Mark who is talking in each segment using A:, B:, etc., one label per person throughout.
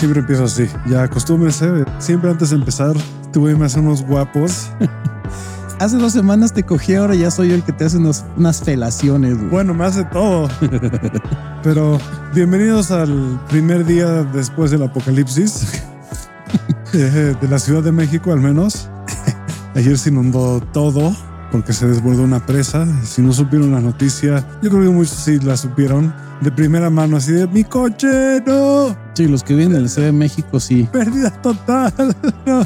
A: Siempre empiezo así. Ya acostúmbrese. Siempre antes de empezar, tuve más unos guapos.
B: Hace dos semanas te cogí, ahora ya soy yo el que te hace unos- unas felaciones. güey.
A: Bueno, más de todo. Pero bienvenidos al primer día después del apocalipsis. Eh, de la Ciudad de México, al menos. Ayer se inundó todo porque se desbordó una presa. Si no supieron la noticia, yo creo que muchos sí la supieron de primera mano, así de mi coche, no,
B: Sí, los que viven en la Ciudad de México, sí.
A: pérdida total. no.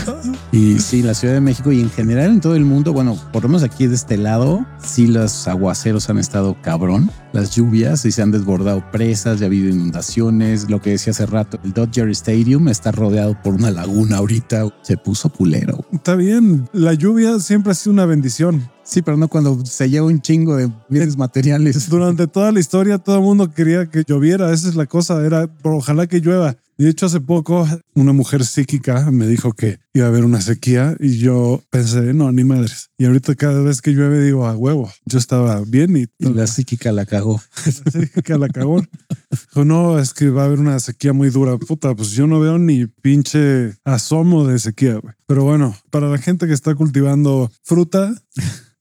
B: Y sí, la Ciudad de México y en general en todo el mundo, bueno, por lo menos aquí de este lado, sí los aguaceros han estado cabrón. Las lluvias y se han desbordado presas, ya ha habido inundaciones. Lo que decía hace rato, el Dodger Stadium está rodeado por una laguna ahorita. Se puso pulero.
A: Está bien, la lluvia siempre ha sido una bendición.
B: Sí, pero no cuando se lleva un chingo de bienes materiales.
A: Durante toda la historia todo el mundo quería que lloviera, esa es la cosa, era "Pero ojalá que llueva. Y de hecho hace poco una mujer psíquica me dijo que iba a haber una sequía y yo pensé, no, ni madres. Y ahorita cada vez que llueve digo, a huevo, yo estaba bien y
B: Y la psíquica la cagó.
A: la psíquica la cagó. Dijo, no, es que va a haber una sequía muy dura. Puta, pues yo no veo ni pinche asomo de sequía, güey. Pero bueno, para la gente que está cultivando fruta,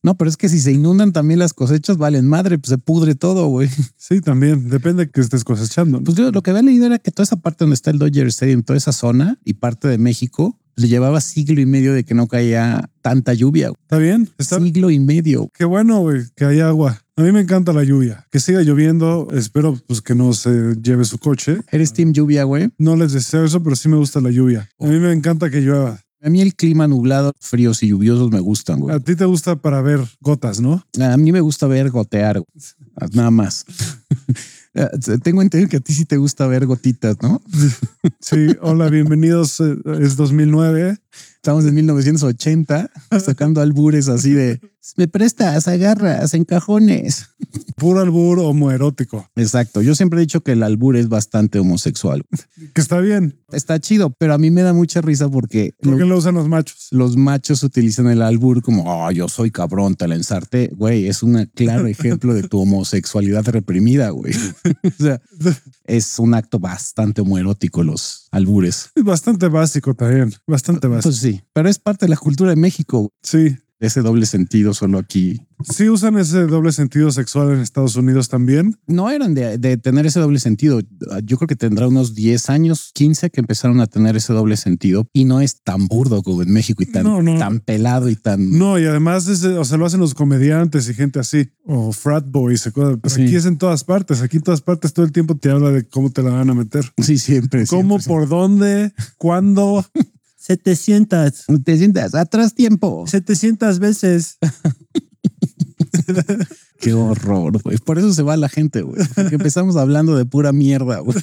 B: No, pero es que si se inundan también las cosechas, valen madre, pues se pudre todo, güey.
A: sí, también, depende de que estés cosechando.
B: Pues yo lo que había leído era que toda esa parte donde está el Dodger Stadium, toda esa zona y parte de México, le llevaba siglo y medio de que no caía tanta lluvia. güey.
A: ¿Está bien? ¿Está
B: Siglo y medio.
A: Qué bueno, güey, que hay agua. A mí me encanta la lluvia. Que siga lloviendo. Espero pues que no se lleve su coche.
B: Eres team lluvia, güey.
A: No les deseo eso, pero sí me gusta la lluvia. A mí me encanta que llueva.
B: A mí el clima nublado, fríos y lluviosos me gustan, güey.
A: A ti te gusta para ver gotas, ¿no?
B: A mí me gusta ver gotear, güey. nada más. Eh, Tengo entendido que a ti sí te gusta ver gotitas, ¿no?
A: Sí, hola, bienvenidos. eh, Es 2009.
B: Estamos en 1980 sacando albures así de me prestas, agarras, encajones.
A: Puro albur homoerótico.
B: Exacto. Yo siempre he dicho que el albur es bastante homosexual.
A: Que está bien.
B: Está chido, pero a mí me da mucha risa porque
A: ¿Por qué
B: lo-
A: lo usan los machos?
B: los machos utilizan el albur como, oh, yo soy cabrón, te la ensarté. Güey, es un claro ejemplo de tu homosexualidad reprimida, güey. o sea, es un acto bastante homoerótico los albures.
A: Es bastante básico también. Bastante básico.
B: Sí, pero es parte de la cultura de México.
A: Sí.
B: Ese doble sentido solo aquí.
A: Sí usan ese doble sentido sexual en Estados Unidos también.
B: No eran de, de tener ese doble sentido. Yo creo que tendrá unos 10 años, 15 que empezaron a tener ese doble sentido y no es tan burdo como en México y tan,
A: No, no.
B: tan pelado y tan...
A: No, y además, es, o sea, lo hacen los comediantes y gente así, o frat boys.
B: Sí.
A: Aquí es en todas partes. Aquí en todas partes todo el tiempo te habla de cómo te la van a meter.
B: Sí, siempre.
A: ¿Cómo,
B: siempre,
A: por dónde, cuándo?
C: 700,
B: siempre. Te sientas atrás tiempo.
C: 700 veces.
B: Qué horror, güey. Por eso se va la gente, güey. Porque empezamos hablando de pura mierda, güey.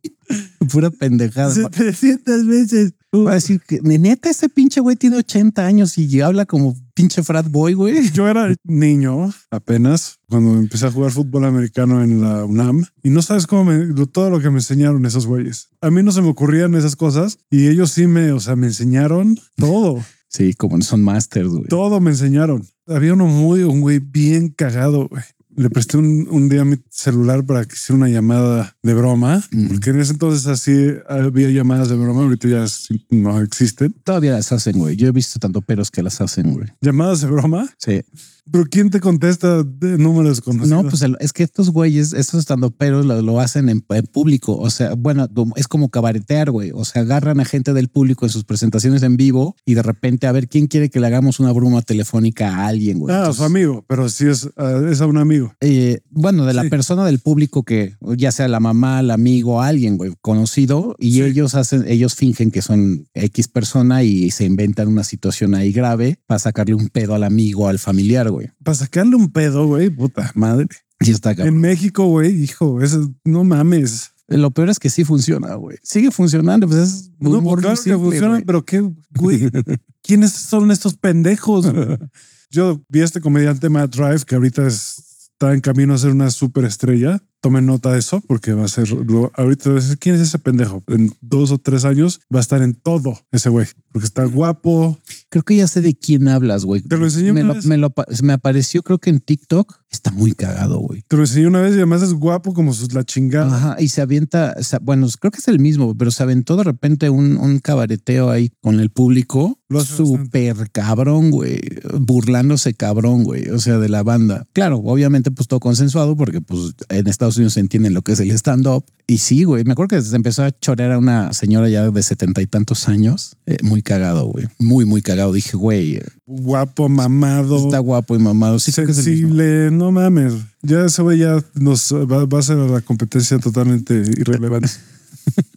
B: pura pendejada.
C: 700 veces.
B: Va a decir que neta ese pinche güey tiene 80 años y habla como pinche frat boy, güey.
A: Yo era niño apenas cuando empecé a jugar fútbol americano en la UNAM y no sabes cómo me, todo lo que me enseñaron esos güeyes. A mí no se me ocurrían esas cosas y ellos sí me, o sea, me enseñaron todo.
B: Sí, como son masters, güey.
A: Todo me enseñaron. Había uno muy, un güey bien cagado, güey. Le presté un, un día mi celular para que hiciera una llamada de broma, porque en ese entonces así había llamadas de broma, ahorita ya no existen.
B: Todavía las hacen, güey. Yo he visto tanto peros que las hacen, güey.
A: Llamadas de broma,
B: Sí.
A: Pero ¿quién te contesta de números conocidos?
B: No, pues el- es que estos güeyes, estos estando peros lo, lo hacen en, en público. O sea, bueno, es como cabaretear, güey. O sea, agarran a gente del público en sus presentaciones en vivo y de repente a ver quién quiere que le hagamos una broma telefónica a alguien, güey.
A: Ah, a su amigo, pero sí es, ah, es a un amigo.
B: eh, bueno, de la
A: Sí.
B: persona del público que ya sea la mamá, el amigo, alguien, güey, conocido, y
A: Sí.
B: ellos hacen, ellos fingen que son X persona y se inventan una situación ahí grave para sacarle un pedo al amigo, al familiar, güey.
A: Para sacarle un pedo, güey, puta madre.
B: Y está cabrón.
A: En México, güey, hijo, eso no mames.
B: Lo peor es que sí funciona, güey. Sigue funcionando, pues es
A: No, pues
B: humor
A: claro
B: simple,
A: que funciona,
B: güey.
A: pero qué, güey, ¿quiénes son estos pendejos? Yo vi a este comediante Matt Drive que ahorita es- está en camino a ser una superestrella. Tomen nota de eso porque va a ser lo- ahorita quién es ese pendejo. En dos o tres años va a estar en todo ese güey porque está guapo.
B: Creo que ya sé de quién hablas, güey.
A: Te lo enseñé
B: me lo, me apareció, creo que en TikTok Está muy cagado, güey.
A: Te lo enseñé una vez y además es guapo como sus- la chingada.
B: Ajá, y se avienta, o sea, bueno, creo que es el mismo, pero se aventó de repente un, un cabareteo ahí con el público.
A: Lo hace
B: Súper cabrón, güey. Burlándose cabrón, güey. O sea, de la banda. Claro, obviamente, pues todo consensuado, porque pues en Estados Unidos se entienden lo que es el stand-up. Y sí, güey. Me acuerdo que se empezó a chorear a una señora ya de setenta y tantos años. Eh, muy cagado, güey. Muy, muy cagado. Dije, güey,
A: Guapo, mamado,
B: está guapo y mamado. Sí,
A: sensible. No mames. Ya ese güey ya nos va, va a ser la competencia totalmente irrelevante.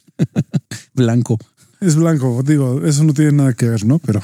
B: Blanco.
A: es blanco, digo, eso no tiene nada que ver, ¿no? Pero,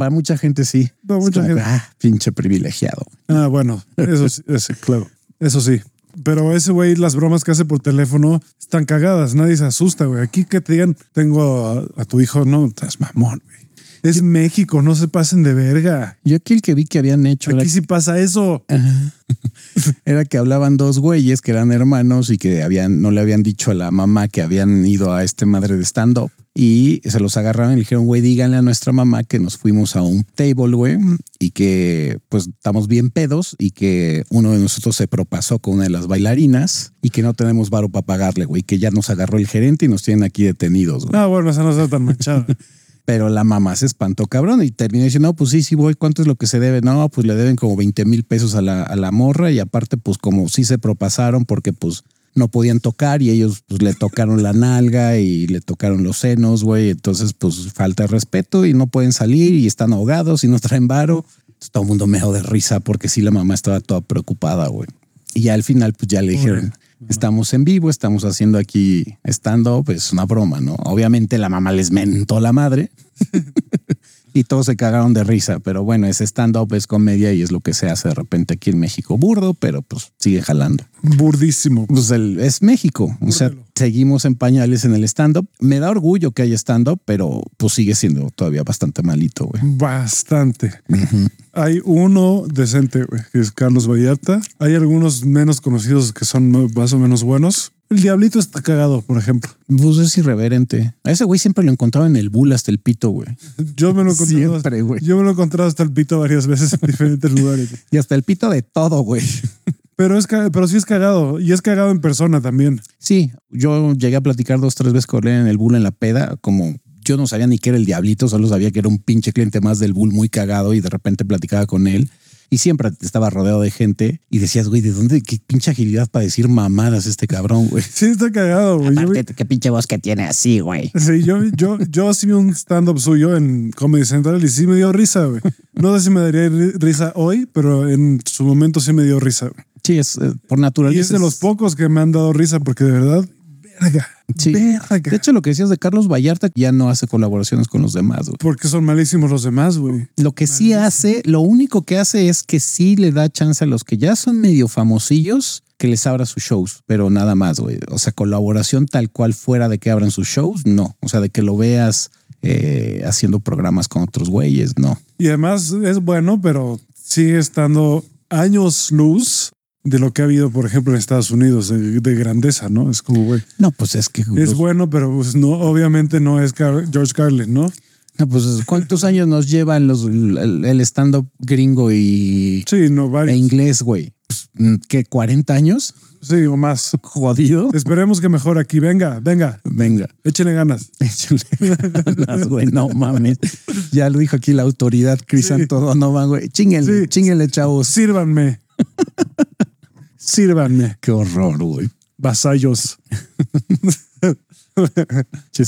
B: Va mucha gente, sí.
A: Va mucha
B: como
A: gente.
B: ah, pinche privilegiado.
A: ah, bueno, eso sí, ese, claro. Eso sí. Pero ese güey, las bromas que hace por teléfono están cagadas. Nadie se asusta, güey. Aquí que te digan, tengo a, a tu hijo, no, estás mamón, güey. Es México, no se pasen de verga.
B: Yo aquí el que vi que habían hecho era
A: Aquí sí pasa eso.
B: era que hablaban dos güeyes que eran hermanos y que habían, no le habían dicho a la mamá que habían ido a este madre de stand-up y se los agarraron y le dijeron, güey, díganle a nuestra mamá que nos fuimos a un table, güey, y que pues estamos bien pedos y que uno de nosotros se propasó con una de las bailarinas y que no tenemos varo para pagarle, güey, que ya nos agarró el gerente y nos tienen aquí detenidos, güey.
A: Ah, bueno, esa no está tan manchada.
B: Pero la mamá se espantó cabrón y terminó diciendo, no, pues sí, sí voy, ¿cuánto es lo que se debe? No, pues le deben como 20 mil pesos a la, a la morra y aparte pues como sí se propasaron porque pues no podían tocar y ellos pues le tocaron la nalga y le tocaron los senos, güey, entonces pues falta de respeto y no pueden salir y están ahogados y no traen varo. Todo el mundo me de risa porque sí la mamá estaba toda preocupada, güey. Y ya al final pues ya le dijeron, estamos en vivo, estamos haciendo aquí stand-up, es una broma, ¿no? Obviamente la mamá les mentó la madre y todos se cagaron de risa, pero bueno, ese stand-up es comedia y es lo que se hace de repente aquí en México. Burdo, pero pues sigue jalando.
A: Burdísimo.
B: Pues el- es México, o sea, seguimos en pañales en el stand-up. Me da orgullo que haya stand-up, pero pues sigue siendo todavía bastante malito, güey.
A: Bastante. Hay uno decente, güey, que es Carlos Vallarta. Hay algunos menos conocidos que son más o menos buenos. El Diablito está cagado, por ejemplo.
B: Pues es irreverente. A ese güey siempre lo encontraba en el bull hasta el pito, güey.
A: Yo me lo he encontrado,
B: Siempre, güey.
A: yo me lo he encontrado hasta el pito varias veces en diferentes lugares.
B: Y hasta el pito de todo, güey.
A: Pero es pero sí es cagado y es cagado en persona también.
B: Sí, yo llegué a platicar dos, tres veces con él en el bull en la peda, como yo no sabía ni que era el diablito, solo sabía que era un pinche cliente más del bull muy cagado y de repente platicaba con él. Y siempre estaba rodeado de gente y decías, güey, ¿de dónde? ¿Qué pinche agilidad para decir mamadas este cabrón, güey?
A: Sí está cagado, güey. Yo,
D: Aparte, qué pinche voz que tiene así, güey.
A: sí, yo, yo, yo sí vi un stand-up suyo en Comedy Central y sí me dio risa, güey. No sé si me daría ri- risa hoy, pero en su momento sí me dio risa. güey.
B: Sí, es eh, por naturaleza.
A: Y es de los pocos que me han dado risa porque de verdad, verga,
B: Sí.
A: verga.
B: De hecho, lo que decías de Carlos Vallarta ya no hace colaboraciones con los demás, güey.
A: Porque son malísimos los demás, güey.
B: Lo que sí hace, lo único que hace es que sí le da chance a los que ya son medio famosillos que les abra sus shows, pero nada más, güey. O sea, colaboración tal cual fuera de que abran sus shows, no. O sea, de que lo veas eh, haciendo programas con otros güeyes, no.
A: Y además es bueno, pero sigue estando años luz de lo que ha habido, por ejemplo, en Estados Unidos, de, de grandeza, ¿no? Es como, güey,
B: No, pues es que...
A: es
B: los-
A: bueno, pero pues no, obviamente no es Car- George Carlin, ¿no?
B: no, pues ¿cuántos años nos llevan los, el, el stand-up gringo y
A: Sí, no,
B: e
A: varios.
B: inglés, güey? Pues, ¿Qué, 40 años?
A: Sí, o más.
B: Jodido.
A: Esperemos que mejore aquí. Venga, venga,
B: Venga.
A: échenle ganas.
B: Échale ganas, güey, no mames. Ya lo dijo aquí la autoridad, Crisanto Donovan, güey. Chinguenle,
A: Sí.
B: chinguenle, chavos.
A: Sírvanme. Sírvanme,
B: Qué horror, güey.
A: vasallos.
B: Che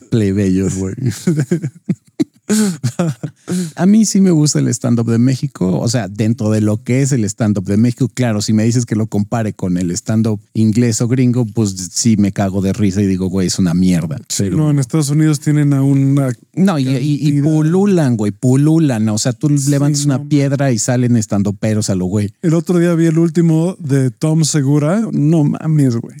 B: plebeyos, güey. A mí sí me gusta el stand-up de México, o sea, dentro de lo que es el stand-up de México, claro, si me dices que lo compare con el stand-up inglés o gringo, pues sí me cago de risa y digo, güey, es una mierda. Pero-
A: No, en Estados Unidos tienen a una.
B: No, y, y- y
A: Cantidad.
B: pululan, güey, pululan. O sea, tú
A: Sí,
B: levantas
A: no
B: una piedra y salen estando peros a lo güey.
A: El otro día vi el último de Tom Segura. No mames, güey.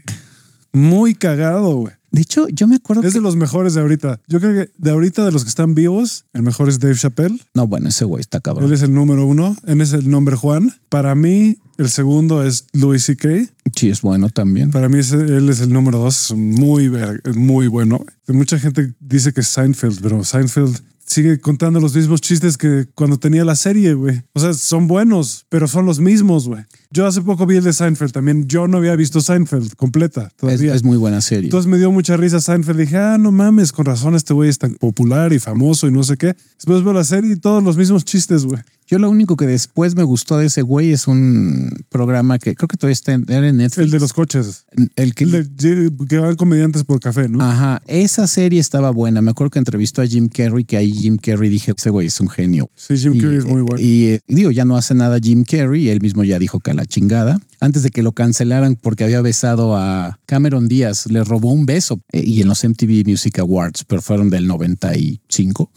A: Muy cagado, güey.
B: De hecho, yo me acuerdo
A: Es
B: que...
A: de los mejores de ahorita. Yo creo que de ahorita de los que están vivos, el mejor es Dave Chappelle.
B: No, bueno, ese güey está
A: Él
B: cabrón.
A: es el número uno. Él es el nombre Juan. Para mí, el segundo es Louis C.K.
B: Sí, es bueno también.
A: Para mí, ese- él es el número dos. Es muy, es muy bueno. Mucha gente dice que es Seinfeld, pero Seinfeld sigue contando los mismos chistes que cuando tenía la serie, güey. O sea, son buenos, pero son los mismos, güey. Yo hace poco vi el de Seinfeld también. Yo no había visto Seinfeld completa
B: Es,
A: todavía.
B: es muy buena serie.
A: Entonces me dio mucha risa Seinfeld. Dije, ah, no mames, con razón este güey es tan popular y famoso y no sé qué. Después veo la serie y todos los mismos chistes, güey.
B: Yo lo único que después me gustó de ese güey es un programa que creo que todavía está en, era en Netflix.
A: El de los coches.
B: El que
A: El de que van comediantes por café, ¿no?
B: Ajá, esa serie estaba buena. Me acuerdo que entrevistó a Jim Carrey, que ahí Jim Carrey dije, ese güey es un genio.
A: Sí, Jim
B: Y,
A: Carrey es muy bueno.
B: Y eh, digo, ya no hace nada Jim Carrey, y él mismo ya dijo que la chingada. Antes de que lo cancelaran porque había besado a Cameron Díaz, le robó un beso. Eh, y en los MTV Music Awards, pero fueron del 95.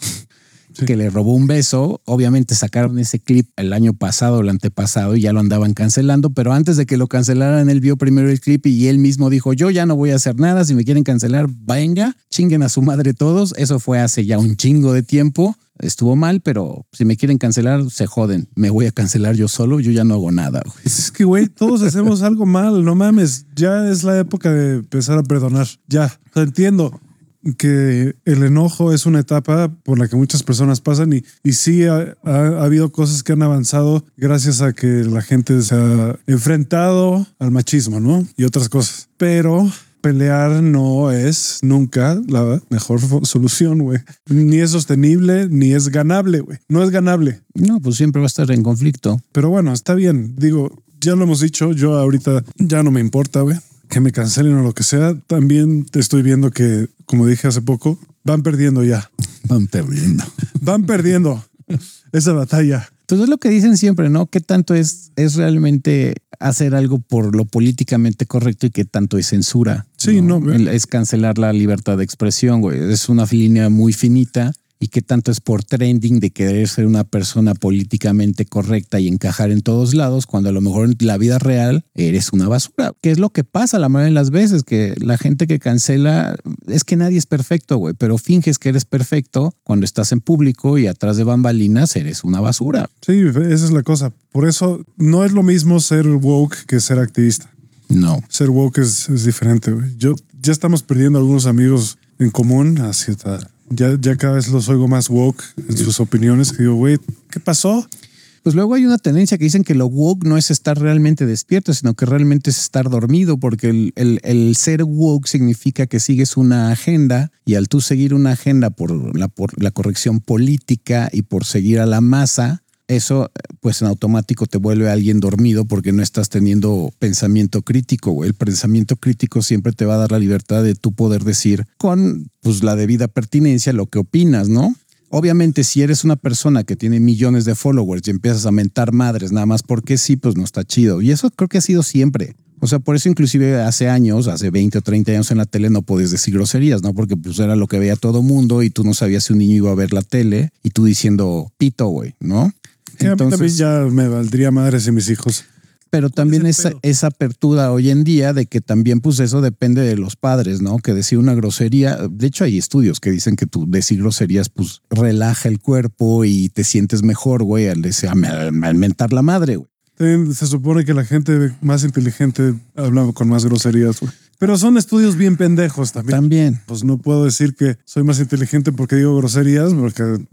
A: Sí.
B: Que le robó un beso. Obviamente sacaron ese clip el año pasado, el antepasado, y ya lo andaban cancelando. Pero antes de que lo cancelaran, él vio primero el clip y él mismo dijo: Yo ya no voy a hacer nada. Si me quieren cancelar, venga, chinguen a su madre todos. Eso fue hace ya un chingo de tiempo estuvo mal, pero si me quieren cancelar, se joden. Me voy a cancelar yo solo, yo ya no hago nada. güey.
A: Es que, güey, todos hacemos algo mal, no mames. Ya es la época de empezar a perdonar. Ya. O sea, entiendo que el enojo es una etapa por la que muchas personas pasan y, y sí ha, ha- ha habido cosas que han avanzado gracias a que la gente se ha enfrentado al machismo, ¿no? Y otras cosas. Pero pelear no es nunca la mejor solución, güey. Ni es sostenible, ni es ganable, güey. No es ganable.
B: No, pues siempre va a estar en conflicto.
A: Pero bueno, está bien. Digo, ya lo hemos dicho. Yo ahorita ya no me importa, güey. Que me cancelen o lo que sea. También te estoy viendo que, como dije hace poco, van perdiendo ya.
B: Van perdiendo.
A: Van perdiendo esa batalla.
B: Entonces es lo que dicen siempre, ¿no? ¿Qué tanto es, es realmente hacer algo por lo políticamente correcto y qué tanto es censura?
A: Sí, no.
B: El- Es cancelar la libertad de expresión, güey. Es una línea muy finita. Y qué tanto es por trending de querer ser una persona políticamente correcta y encajar en todos lados, cuando a lo mejor en la vida real eres una basura. ¿Qué es lo que pasa la mayoría de las veces? Que la gente que cancela es que nadie es perfecto, güey, pero finges que eres perfecto cuando estás en público y atrás de bambalinas eres una basura.
A: Sí, esa es la cosa. Por eso no es lo mismo ser woke que ser activista.
B: No.
A: Ser woke es, es diferente, güey. Yo ya estamos perdiendo algunos amigos en común. Así está. Ya, ya cada vez los oigo más woke en sus opiniones. Digo, güey, ¿qué pasó?
B: Pues luego hay una tendencia que dicen que lo woke no es estar realmente despierto, sino que realmente es estar dormido, porque el, el- el ser woke significa que sigues una agenda y al tú seguir una agenda por la, por la corrección política y por seguir a la masa, eso pues en automático te vuelve alguien dormido porque no estás teniendo pensamiento crítico. El pensamiento crítico siempre te va a dar la libertad de tú poder decir con pues la debida pertinencia lo que opinas, ¿no? Obviamente, si eres una persona que tiene millones de followers y empiezas a mentar madres nada más porque sí, pues no está chido. Y eso creo que ha sido siempre. O sea, por eso inclusive hace años, hace 20 o 30 años en la tele no podías decir groserías, ¿no? Porque pues era lo que veía todo mundo y tú no sabías si un niño iba a ver la tele y tú diciendo pito, güey, ¿no?
A: Que a mí también ya me valdría madres y mis hijos.
B: Pero también esa, esa apertura hoy en día de que también pues eso depende de los padres, ¿no? Que decir una grosería, de hecho hay estudios que dicen que tú decir groserías pues relaja el cuerpo y te sientes mejor, güey, al, decir- al al mentar la madre, güey.
A: También se supone que la gente más inteligente habla con más groserías, güey. Pero son estudios bien pendejos también.
B: También.
A: Pues no puedo decir que soy más inteligente porque digo groserías, porque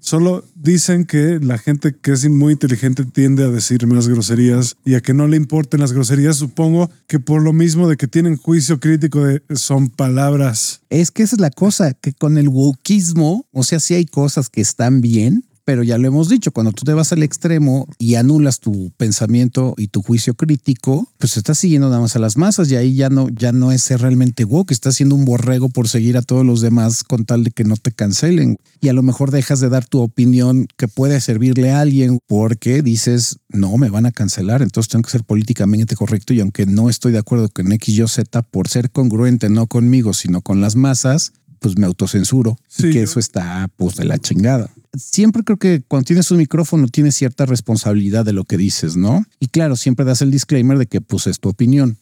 A: solo dicen que la gente que es muy inteligente tiende a decir más groserías y a que no le importen las groserías. Supongo que por lo mismo de que tienen juicio crítico de son palabras.
B: Es que esa es la cosa, que con el wokismo, o sea, sí hay cosas que están bien, pero ya lo hemos dicho, cuando tú te vas al extremo y anulas tu pensamiento y tu juicio crítico, pues estás siguiendo nada más a las masas y ahí ya no, ya no es ser realmente woke, estás siendo un borrego por seguir a todos los demás con tal de que no te cancelen. Y a lo mejor dejas de dar tu opinión que puede servirle a alguien porque dices, no, me van a cancelar, entonces tengo que ser políticamente correcto y aunque no estoy de acuerdo con X, Y, Z por ser congruente no conmigo, sino con las masas, pues me autocensuro
A: Sí,
B: y que
A: yo-
B: eso está pues de la chingada. Siempre creo que cuando tienes un micrófono tienes cierta responsabilidad de lo que dices, ¿no? Y claro, siempre das el disclaimer de que pues es tu opinión.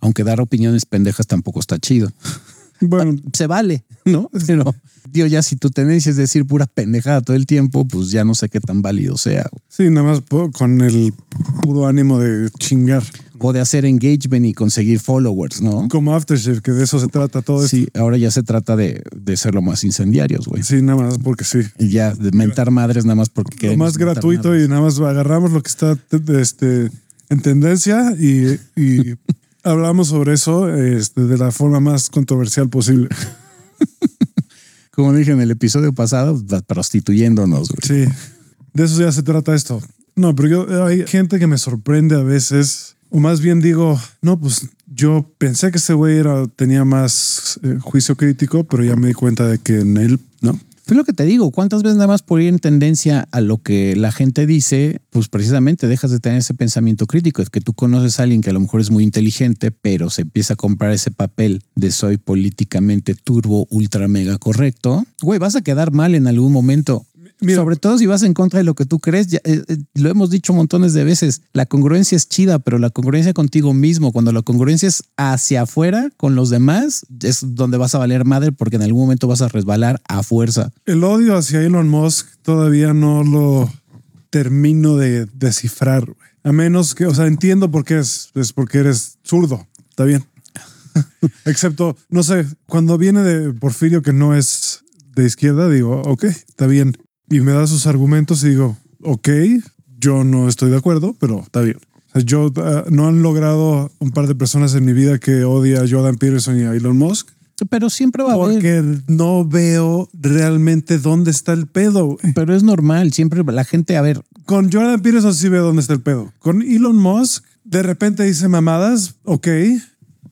B: Aunque dar opiniones pendejas tampoco está chido.
A: Bueno,
B: Se vale, ¿no? Pero digo, ya si tu tendencia es decir pura pendejada todo el tiempo, pues ya no sé qué tan válido sea.
A: sí, nada más con el puro ánimo de chingar.
B: O de hacer engagement y conseguir followers, ¿no?
A: Como Aftershave, que de eso se trata todo esto.
B: Sí, ahora ya se trata de, de ser lo más incendiarios, güey.
A: Sí, nada más porque sí.
B: Y ya de mentar madres nada más porque
A: Lo más gratuito y nada más agarramos lo que está este en tendencia y, y hablamos sobre eso este, de la forma más controversial posible.
B: Como dije en el episodio pasado, prostituyéndonos. Güey.
A: Sí, de eso ya se trata esto. No, pero yo hay gente que me sorprende a veces, o más bien digo, no, pues yo pensé que ese güey era, tenía más eh, juicio crítico, pero ya me di cuenta de que en él, no.
B: Fue lo que te digo, ¿cuántas veces nada más por ir en tendencia a lo que la gente dice, pues precisamente dejas de tener ese pensamiento crítico? Es que tú conoces a alguien que a lo mejor es muy inteligente, pero se empieza a comprar ese papel de soy políticamente turbo, ultra mega correcto. Güey, vas a quedar mal en algún momento.
A: Mira.
B: Sobre todo si vas en contra de lo que tú crees, ya, eh, eh, lo hemos dicho montones de veces, la congruencia es chida, pero la congruencia contigo mismo, cuando la congruencia es hacia afuera con los demás, es donde vas a valer madre porque en algún momento vas a resbalar a fuerza.
A: El odio hacia Elon Musk todavía no lo termino de descifrar. A menos que, o sea, entiendo por qué es, es porque eres zurdo, está bien. Excepto, no sé, cuando viene de Porfirio que no es de izquierda, digo, ok, está bien. Y me da sus argumentos y digo, ok, yo no estoy de acuerdo, pero está bien. O sea, yo ah, no han logrado un par de personas en mi vida que odia a Jordan Peterson y a Elon Musk
B: Pero siempre va a haber.
A: porque no veo realmente dónde está el pedo.
B: Pero es normal, siempre la gente, a ver,
A: Con Jordan Peterson sí veo dónde está el pedo. Con Elon Musk, de repente dice mamadas, ok.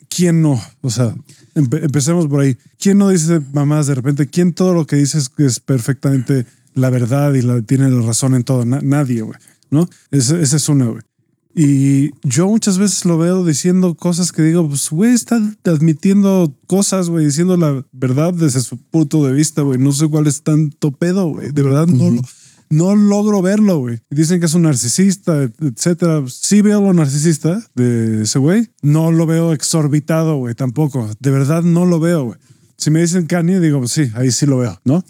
A: ¿Quién no? O sea, empe- empecemos por ahí. ¿Quién no dice mamadas de repente? ¿Quién todo lo que dice es, es perfectamente la verdad y la, tiene la razón en todo? Na- nadie, güey. ¿No? Ese, ese es uno, güey. Y yo muchas veces lo veo diciendo cosas que digo, pues, güey, está admitiendo cosas, güey, diciendo la verdad desde su punto de vista, güey. No sé cuál es tanto pedo, güey. De verdad, no, lo- no logro verlo, güey. Dicen que es un narcisista, etcétera. Sí veo lo narcisista de ese güey. No lo veo exorbitado, güey, tampoco. De verdad no lo veo, güey. Si me dicen Kanye, digo, pues sí, ahí sí lo veo, ¿no?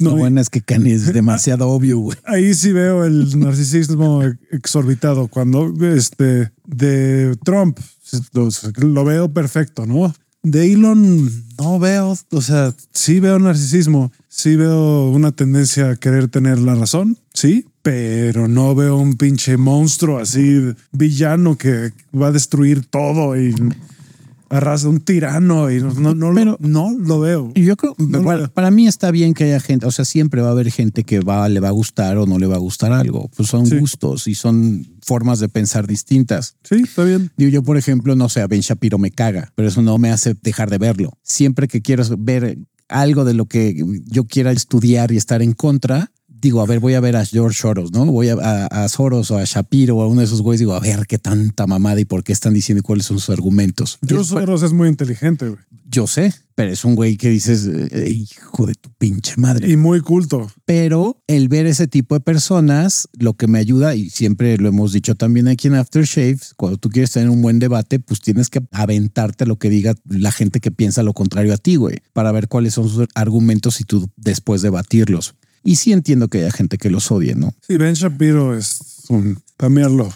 B: No,
A: No,
B: bueno, es que Kanye es demasiado obvio, güey.
A: Ahí sí veo el narcisismo exorbitado. Cuando este de Trump lo, lo veo perfecto, ¿no? De Elon no veo, o sea, sí veo narcisismo, sí veo una tendencia a querer tener la razón, sí, pero no veo un pinche monstruo así villano que va a destruir todo y arrasa un tirano y no, no, no,
B: Pero-
A: no lo veo.
B: Y yo creo,
A: No,
B: para mí está bien que haya gente, o sea, siempre va a haber gente que va, le va a gustar o no le va a gustar algo. Pues son
A: Sí.
B: gustos y son formas de pensar distintas.
A: Sí, está bien.
B: Digo, yo, por ejemplo, no sé, a Ben Shapiro me caga, pero eso no me hace dejar de verlo. Siempre que quiero ver algo de lo que yo quiera estudiar y estar en contra, digo, a ver, voy a ver a George Soros, ¿no? Voy a, a, a Soros o a Shapiro o a uno de esos güeyes, digo, a ver qué tanta mamada y por qué están diciendo y cuáles son sus argumentos.
A: Yo
B: Es-
A: Soros es muy inteligente, güey.
B: yo sé, pero es un güey que dices, eh, hijo de tu pinche madre.
A: Y muy culto.
B: Pero el ver ese tipo de personas, lo que me ayuda, y siempre lo hemos dicho también aquí en Aftershaves, cuando tú quieres tener un buen debate, pues tienes que aventarte lo que diga la gente que piensa lo contrario a ti, güey, para ver cuáles son sus argumentos y tú después debatirlos. Y sí entiendo que haya gente que los odie, ¿no?
A: Sí, Ben Shapiro es un pamearlo,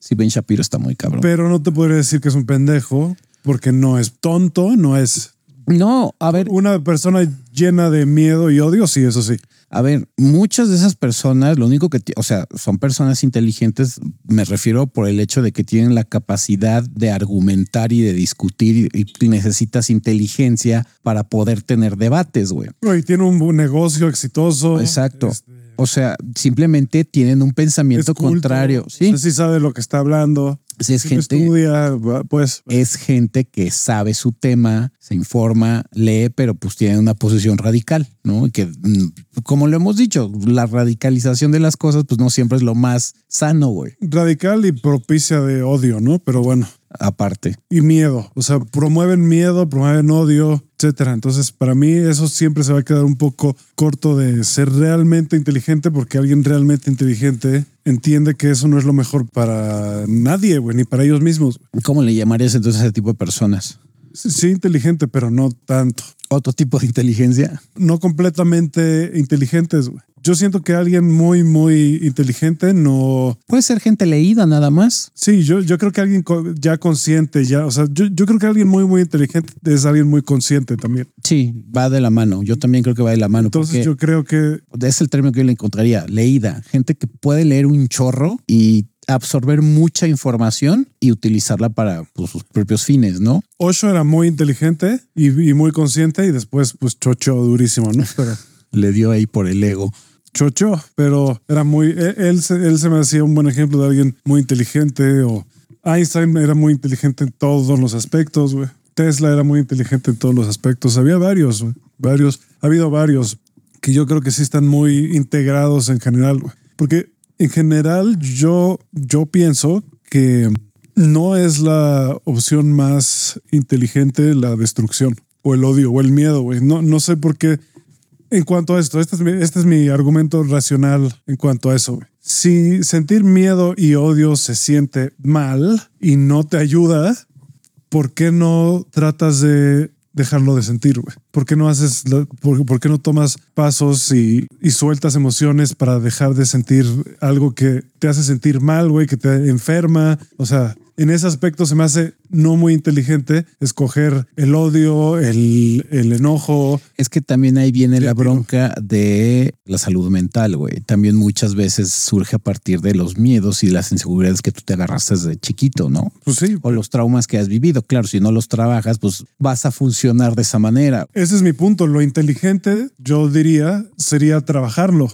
B: Si Ben Shapiro está muy cabrón.
A: pero no te podría decir que es un pendejo porque no es tonto, no es
B: no, a ver,
A: una persona llena de miedo y odio. Sí, eso sí.
B: A ver, muchas de esas personas, lo único que, o sea, son personas inteligentes, me refiero por el hecho de que tienen la capacidad de argumentar y de discutir y, necesitas inteligencia para poder tener debates, güey.
A: Y tiene un negocio exitoso.
B: Exacto.
A: Este,
B: O sea, simplemente tienen un pensamiento
A: culto,
B: contrario. Sí,
A: sabe lo que está hablando.
B: sí es
A: sí
B: gente,
A: Estudia, pues.
B: es gente que sabe su tema, se informa, lee, pero pues tiene una posición radical, ¿no? Y que, mm, como lo hemos dicho, la radicalización de las cosas, pues no siempre es lo más sano, güey.
A: Radical y propicia de odio, ¿no? Pero bueno.
B: Aparte.
A: Y miedo. O sea, promueven miedo, promueven odio, etcétera. Entonces, para mí, eso siempre se va a quedar un poco corto de ser realmente inteligente, porque alguien realmente inteligente entiende que eso no es lo mejor para nadie, güey, ni para ellos mismos.
B: ¿Cómo le llamarías entonces a ese tipo de personas?
A: Sí, sí, inteligente, pero no tanto.
B: ¿Otro tipo de inteligencia?
A: No completamente inteligentes, güey. Yo siento que alguien muy, muy inteligente no.
B: Puede ser gente leída nada más.
A: Sí, yo, yo creo que alguien ya consciente, ya. O sea, yo, yo creo que alguien muy, muy inteligente es alguien muy consciente también.
B: Sí, va de la mano. Yo también creo que va de la mano.
A: Entonces, yo creo que
B: es el término que yo le encontraría. Leída. Gente que puede leer un chorro y absorber mucha información y utilizarla para pues, sus propios fines, ¿no?
A: Osho era muy inteligente y, y muy consciente y después pues chocho durísimo, ¿no? Pero
B: Le dio ahí por el ego.
A: Chocho, pero era muy, él, él se, él se me hacía un buen ejemplo de alguien muy inteligente o Einstein era muy inteligente en todos los aspectos. Tesla era muy inteligente en todos los aspectos. Había varios, güey. Varios, ha habido varios que yo creo que sí están muy integrados en general, güey. Porque en general yo, yo pienso que no es la opción más inteligente la destrucción o el odio o el miedo, güey. No, no sé por qué. En cuanto a esto, este es mi, este es mi argumento racional en cuanto a eso. Si sentir miedo y odio se siente mal y no te ayuda, ¿por qué no tratas de dejarlo de sentir, güey? ¿Por qué no haces, por qué no tomas pasos y, y sueltas emociones para dejar de sentir algo que te hace sentir mal, güey, que te enferma? O sea, en ese aspecto se me hace no muy inteligente escoger el odio, el, el enojo.
B: Es que también ahí viene la bronca de la salud mental, güey. También muchas veces surge a partir de los miedos y las inseguridades que tú te agarraste desde chiquito, ¿no?
A: Pues sí,
B: O los traumas que has vivido. Claro, si no los trabajas, pues vas a funcionar de esa manera.
A: ese es mi punto. Lo inteligente, yo diría, sería trabajarlo.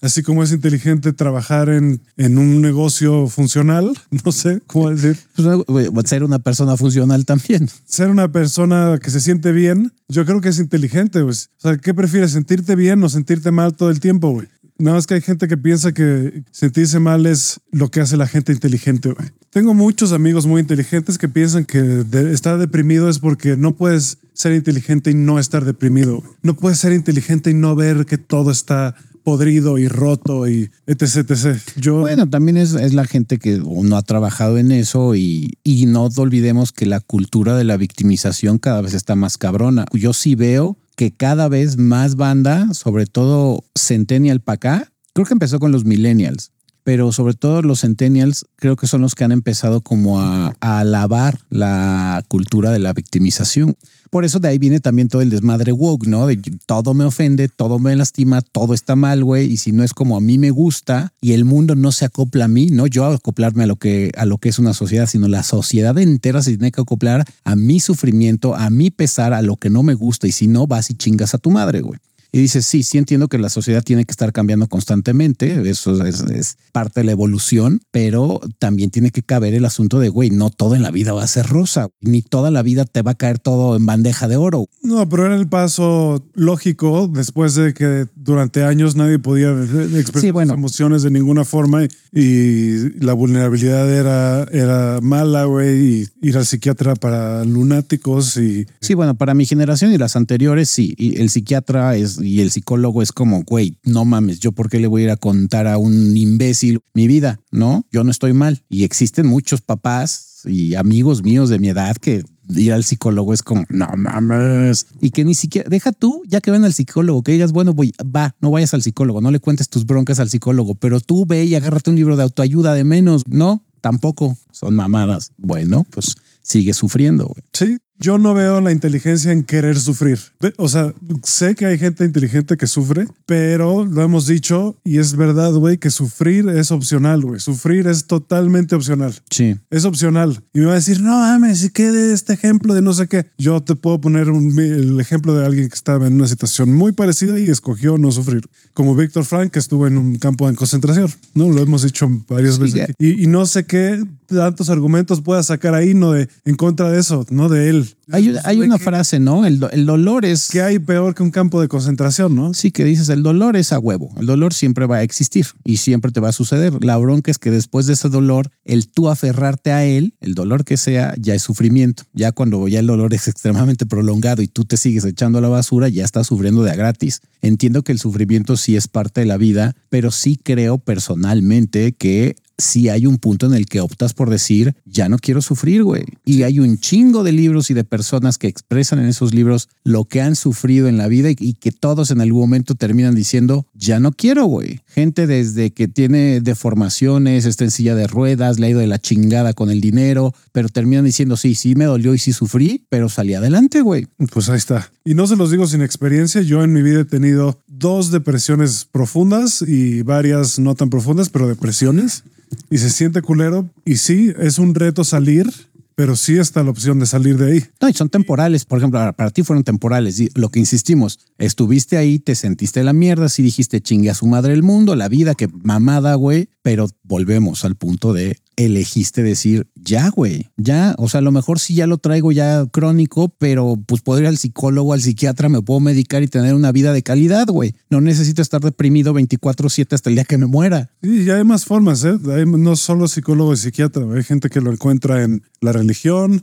A: Así como es inteligente trabajar en, en un negocio funcional, no sé cómo decir,
B: Pues, güey, ser una persona funcional también.
A: ser una persona que se siente bien, yo creo que es inteligente. Pues. O sea, ¿qué prefieres, sentirte bien o sentirte mal todo el tiempo, güey? Nada más que hay gente que piensa que sentirse mal es lo que hace la gente inteligente, güey. Tengo muchos amigos muy inteligentes que piensan que estar deprimido es porque no puedes ser inteligente y no estar deprimido. güey. No puedes ser inteligente y no ver que todo está podrido y roto y etc, etc. Yo,
B: Bueno, también es, es la gente que no ha trabajado en eso y, y no olvidemos que la cultura de la victimización cada vez está más cabrona. Yo sí veo que cada vez más banda, sobre todo Centennial para acá, creo que empezó con los millennials, pero sobre todo los centennials creo que son los que han empezado como a, a alabar la cultura de la victimización. Por eso de ahí viene también todo el desmadre woke, ¿no? De todo me ofende, todo me lastima, todo está mal, güey. Y si no es como a mí me gusta y el mundo no se acopla a mí, no yo acoplarme a lo que, a lo que es una sociedad, sino la sociedad entera se tiene que acoplar a mi sufrimiento, a mi pesar, a lo que no me gusta. Y si no, vas y chingas a tu madre, güey. Y dices, sí, sí entiendo que la sociedad tiene que estar cambiando constantemente, eso es, es parte de la evolución, pero también tiene que caber el asunto de, güey, no todo en la vida va a ser rosa, ni toda la vida te va a caer todo en bandeja de oro.
A: No, pero era el paso lógico después de que durante años nadie podía expresar
B: Sí, bueno.
A: emociones de ninguna forma y, y la vulnerabilidad era, era mala, güey, y ir al psiquiatra para lunáticos y
B: Sí, bueno, para mi generación y las anteriores, sí, y el psiquiatra es, y el psicólogo es como, güey, no mames, yo por qué le voy a ir a contar a un imbécil mi vida, ¿no? Yo no estoy mal. Y existen muchos papás y amigos míos de mi edad que ir al psicólogo es como, no mames. Y que ni siquiera, deja tú, ya que ven al psicólogo, que digas, bueno, voy, va, no vayas al psicólogo, no le cuentes tus broncas al psicólogo, pero tú ve y agárrate un libro de autoayuda de menos. No, tampoco son mamadas. Bueno, pues sigue sufriendo. güey.
A: Sí, yo no veo la inteligencia en querer sufrir. O sea, sé que hay gente inteligente que sufre, pero lo hemos dicho y es verdad, güey, que sufrir es opcional, güey. Sufrir es totalmente opcional.
B: Sí.
A: Es opcional. Y me va a decir, no mames, ¿y qué de este ejemplo de no sé qué? Yo te puedo poner un- el ejemplo de alguien que estaba en una situación muy parecida y escogió no sufrir. Como Víctor Frank, que estuvo en un campo de concentración. No lo hemos dicho varias
B: Sí,
A: veces. Y, y no sé qué tantos argumentos pueda sacar ahí, no de en contra de eso, no de él.
B: Hay, hay una frase, ¿no? El, do- el dolor es...
A: ¿Qué hay peor que un campo de concentración, no?
B: Sí, que dices, el dolor es a huevo. El dolor siempre va a existir y siempre te va a suceder. La bronca es que después de ese dolor, el tú aferrarte a él, el dolor que sea, ya es sufrimiento. Ya cuando ya el dolor es extremadamente prolongado y tú te sigues echando a la basura, ya estás sufriendo de a gratis. Entiendo que el sufrimiento sí es parte de la vida, pero sí creo personalmente que sí hay un punto en el que optas por decir, ya no quiero sufrir, güey. Y hay un chingo de libros y de personas que expresan en esos libros lo que han sufrido en la vida y, y que todos en algún momento terminan diciendo, ya no quiero, güey. Gente desde que tiene deformaciones, está en silla de ruedas, le ha ido de la chingada con el dinero, pero terminan diciendo, sí, sí me dolió y sí sufrí, pero salí adelante, güey.
A: Pues ahí está. Y no se los digo sin experiencia. Yo en mi vida he tenido dos depresiones profundas y varias no tan profundas, pero depresiones. Y se siente culero. Y sí, es un reto salir, pero sí está la opción de salir de ahí.
B: No, y son temporales. Por ejemplo, para ti fueron temporales. Lo que insistimos, estuviste ahí, te sentiste la mierda, sí dijiste chingue a su madre el mundo, la vida, que mamada, güey. Pero volvemos al punto de elegiste decir ya, güey, ya. O sea, a lo mejor sí ya lo traigo ya crónico, pero pues puedo ir al psicólogo, al psiquiatra, me puedo medicar y tener una vida de calidad, güey. No necesito estar deprimido 24-7 hasta el día que me muera.
A: Y ya hay más formas, ¿eh? Hay no solo psicólogo y psiquiatra, hay gente que lo encuentra en la religión,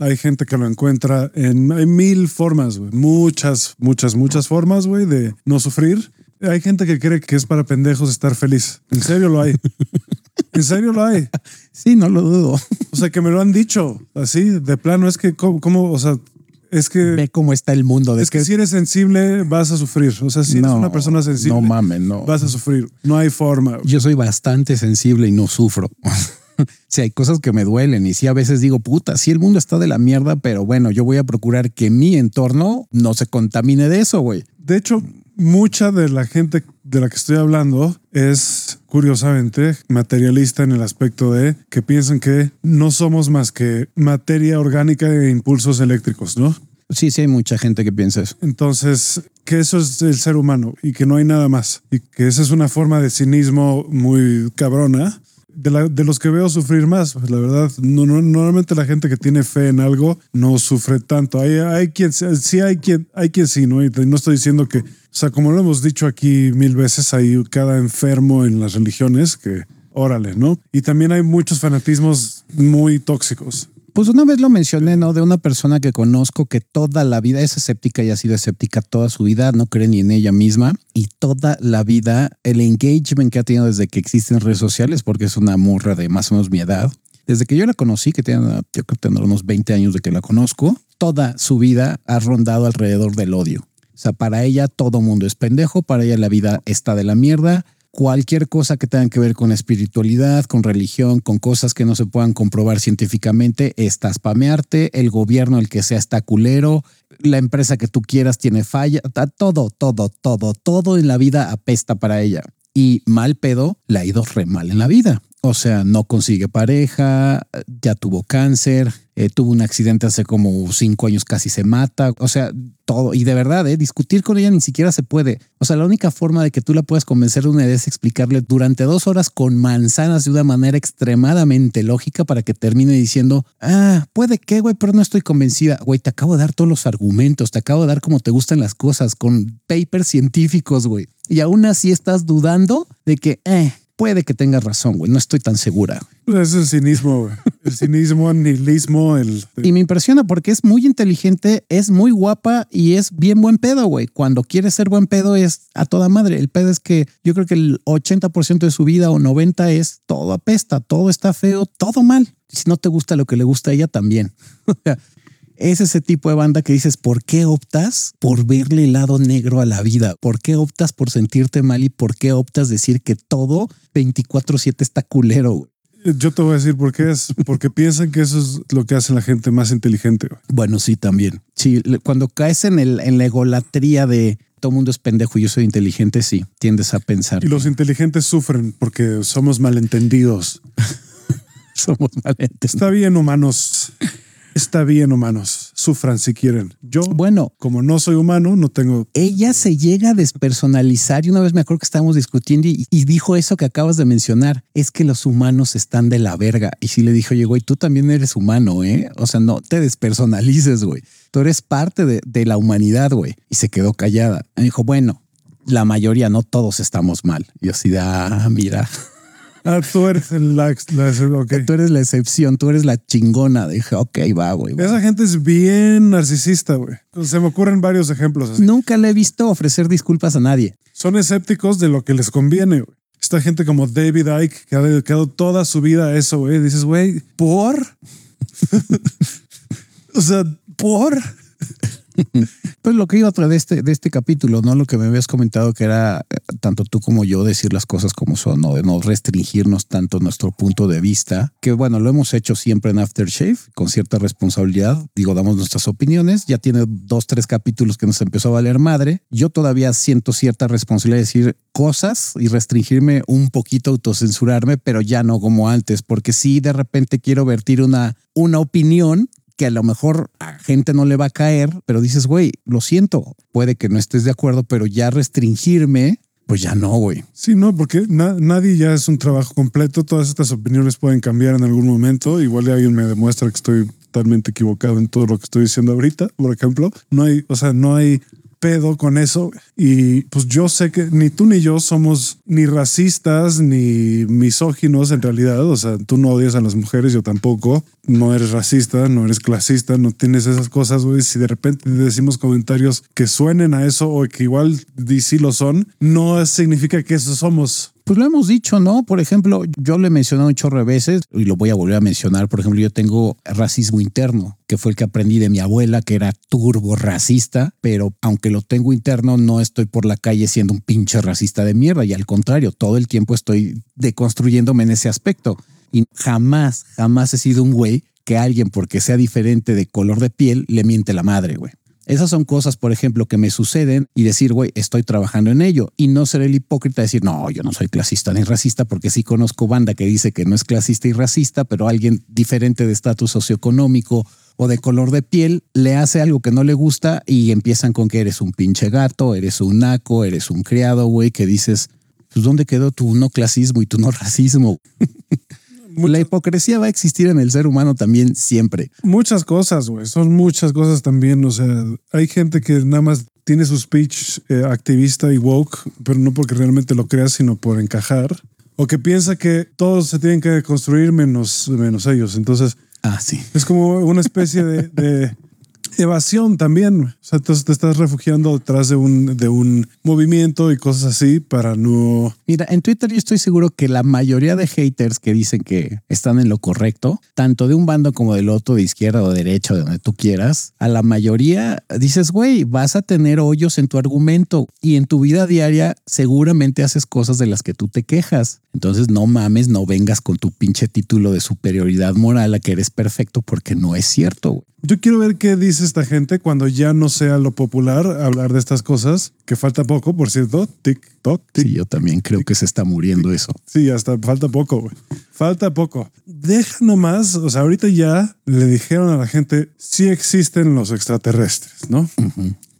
A: hay gente que lo encuentra en... Hay mil formas, güey. Muchas, muchas, muchas formas, güey, de no sufrir. Hay gente que cree que es para pendejos estar feliz. En serio lo hay. En serio lo hay.
B: Sí, no lo dudo.
A: O sea, que me lo han dicho así, de plano. Es que, ¿cómo? cómo? O sea, es que...
B: Ve cómo está el mundo. De
A: Es que si eres sensible, vas a sufrir. O sea, si eres
B: No,
A: una persona sensible,
B: no mames, no.
A: vas a sufrir. No hay forma.
B: Yo soy bastante sensible y no sufro. Si hay cosas que me duelen y sí a veces digo, puta, sí el mundo está de la mierda, pero bueno, yo voy a procurar que mi entorno no se contamine de eso, güey.
A: De hecho, mucha de la gente de la que estoy hablando es, curiosamente, materialista en el aspecto de que piensan que no somos más que materia orgánica e impulsos eléctricos, ¿no?
B: Sí, sí hay mucha gente que piensa eso.
A: Entonces, que eso es el ser humano y que no hay nada más. Y que esa es una forma de cinismo muy cabrona. De, la- de los que veo sufrir más, pues, la verdad, no, no- normalmente la gente que tiene fe en algo no sufre tanto. Hay, hay quien, sí hay quien, hay quien sí, ¿no? Y no estoy diciendo que, o sea, como lo hemos dicho aquí mil veces, hay cada enfermo en las religiones que, órale, ¿no? Y también hay muchos fanatismos muy tóxicos.
B: Pues una vez lo mencioné, ¿no? De una persona que conozco que toda la vida es escéptica y ha sido escéptica toda su vida, no cree ni en ella misma y toda la vida el engagement que ha tenido desde que existen redes sociales, porque es una morra de más o menos mi edad, desde que yo la conocí, que tiene, yo creo que tendrá unos 20 años de que la conozco, toda su vida ha rondado alrededor del odio. O sea, para ella todo mundo es pendejo, para ella la vida está de la mierda. Cualquier cosa que tenga que ver con espiritualidad, con religión, con cosas que no se puedan comprobar científicamente, está spamearte, el gobierno, el que sea, está culero, la empresa que tú quieras tiene falla, todo, todo, todo, todo en la vida apesta para ella. Y mal pedo, le ha ido re mal en la vida. O sea, no consigue pareja, ya tuvo cáncer, eh, tuvo un accidente hace como cinco años, casi se mata. O sea, todo. Y de verdad, eh, discutir con ella ni siquiera se puede. O sea, la única forma de que tú la puedas convencer de una idea es explicarle durante dos horas con manzanas de una manera extremadamente lógica para que termine diciendo, ah, puede que, güey, pero no estoy convencida. Güey, te acabo de dar todos los argumentos, te acabo de dar cómo te gustan las cosas con papers científicos, güey. Y aún así estás dudando de que, eh, puede que tengas razón, güey, no estoy tan segura.
A: Es el cinismo, güey. El cinismo, el nihilismo, el...
B: Y me impresiona porque es muy inteligente, es muy guapa y es bien buen pedo, güey. Cuando quiere ser buen pedo es a toda madre. El pedo es que yo creo que el 80% de su vida o 90% es todo apesta, todo está feo, todo mal. Si no te gusta lo que le gusta a ella también. Es ese tipo de banda que dices, ¿por qué optas por verle el lado negro a la vida? ¿Por qué optas por sentirte mal y por qué optas decir que todo 24/7 está culero? güey?
A: Yo te voy a decir por qué es. Porque piensan que eso es lo que hace la gente más inteligente. güey.
B: Bueno, sí, también. Sí, cuando caes en, el, en la egolatría de todo mundo es pendejo y yo soy inteligente, sí, tiendes a pensar
A: Y los inteligentes sufren porque somos malentendidos.
B: somos malentendidos.
A: Está bien, humanos. Está bien, humanos. Sufran si quieren. Yo,
B: Bueno,
A: como no soy humano, no tengo.
B: ella se llega a despersonalizar y una vez me acuerdo que estábamos discutiendo y, y dijo eso que acabas de mencionar, es que los humanos están de la verga. Y sí le dijo, oye, güey, tú también eres humano, ¿eh? O sea, no te despersonalices, güey. Tú eres parte de, de la humanidad, güey. Y se quedó callada. Me dijo, bueno, la mayoría, no todos estamos mal. Y yo así de, ah, mira,
A: Ah, tú eres el la,
B: tú eres la excepción, tú eres la chingona. Dije, ok, va, güey. va".
A: Esa gente es bien narcisista, güey. Se me ocurren varios ejemplos así.
B: Nunca le he visto ofrecer disculpas a nadie.
A: Son escépticos de lo que les conviene, güey. Esta gente como David Icke, que ha dedicado toda su vida a eso, güey. Dices, güey, ¿por? o sea, ¿por?
B: Pues lo que iba a traer de este, de este capítulo, ¿no? Lo que me habías comentado que era eh, tanto tú como yo decir las cosas como son, ¿no? De no restringirnos tanto nuestro punto de vista, que bueno, lo hemos hecho siempre en Aftershave con cierta responsabilidad. Digo, damos nuestras opiniones. Ya tiene dos, tres capítulos que nos empezó a valer madre. Yo todavía siento cierta responsabilidad de decir cosas y restringirme un poquito, autocensurarme, pero ya no como antes, porque si de repente quiero vertir una, una opinión que a lo mejor a gente no le va a caer, pero dices, güey, lo siento, puede que no estés de acuerdo, pero ya restringirme, pues ya no, güey.
A: Sí, no, porque na- nadie ya es un trabajo completo. Todas estas opiniones pueden cambiar en algún momento. Igual alguien me demuestra que estoy totalmente equivocado en todo lo que estoy diciendo ahorita, por ejemplo. No hay, o sea, no hay pedo con eso. Y pues yo sé que ni tú ni yo somos ni racistas ni misóginos en realidad. O sea, tú no odias a las mujeres, yo tampoco. No eres racista, no eres clasista, no tienes esas cosas, güey. Si de repente decimos comentarios que suenen a eso o que igual sí lo son, no significa que eso somos.
B: Pues lo hemos dicho, ¿no? Por ejemplo, yo lo he mencionado un chorro veces y lo voy a volver a mencionar. Por ejemplo, yo tengo racismo interno, que fue el que aprendí de mi abuela, que era turbo racista, pero aunque lo tengo interno, no estoy por la calle siendo un pinche racista de mierda y al contrario, todo el tiempo estoy deconstruyéndome en ese aspecto. Y jamás, jamás he sido un güey que alguien, porque sea diferente de color de piel, le miente la madre, güey. Esas son cosas, por ejemplo, que me suceden y decir, güey, estoy trabajando en ello y no ser el hipócrita de decir, no, yo no soy clasista ni racista, porque sí conozco banda que dice que no es clasista y racista, pero alguien diferente de estatus socioeconómico o de color de piel le hace algo que no le gusta y empiezan con que eres un pinche gato, eres un naco, eres un criado, güey, que dices, pues ¿dónde quedó tu no clasismo y tu no racismo? La hipocresía va a existir en el ser humano también siempre.
A: Muchas cosas, güey. Son muchas cosas también. O sea, hay gente que nada más tiene su speech eh, activista y woke, pero no porque realmente lo crea, sino por encajar. O que piensa que todos se tienen que construir menos, menos ellos. Entonces,
B: Ah, sí.
A: es como una especie de, de evasión también. O sea, entonces te estás refugiando detrás de un, de un movimiento y cosas así para no...
B: Mira, en Twitter yo estoy seguro que la mayoría de haters que dicen que están en lo correcto, tanto de un bando como del otro, de izquierda o derecha, de donde tú quieras, a la mayoría dices, güey, vas a tener hoyos en tu argumento y en tu vida diaria seguramente haces cosas de las que tú te quejas. Entonces no mames, no vengas con tu pinche título de superioridad moral a que eres perfecto porque no es cierto. güey.
A: Yo quiero ver qué esta gente cuando ya no sea lo popular hablar de estas cosas, que falta poco, por cierto. TikTok, tic,
B: Sí, yo también creo que se está muriendo eso.
A: Sí, hasta falta poco, güey. Falta poco. Deja nomás, o sea, ahorita ya le dijeron a la gente, sí existen los extraterrestres, ¿no?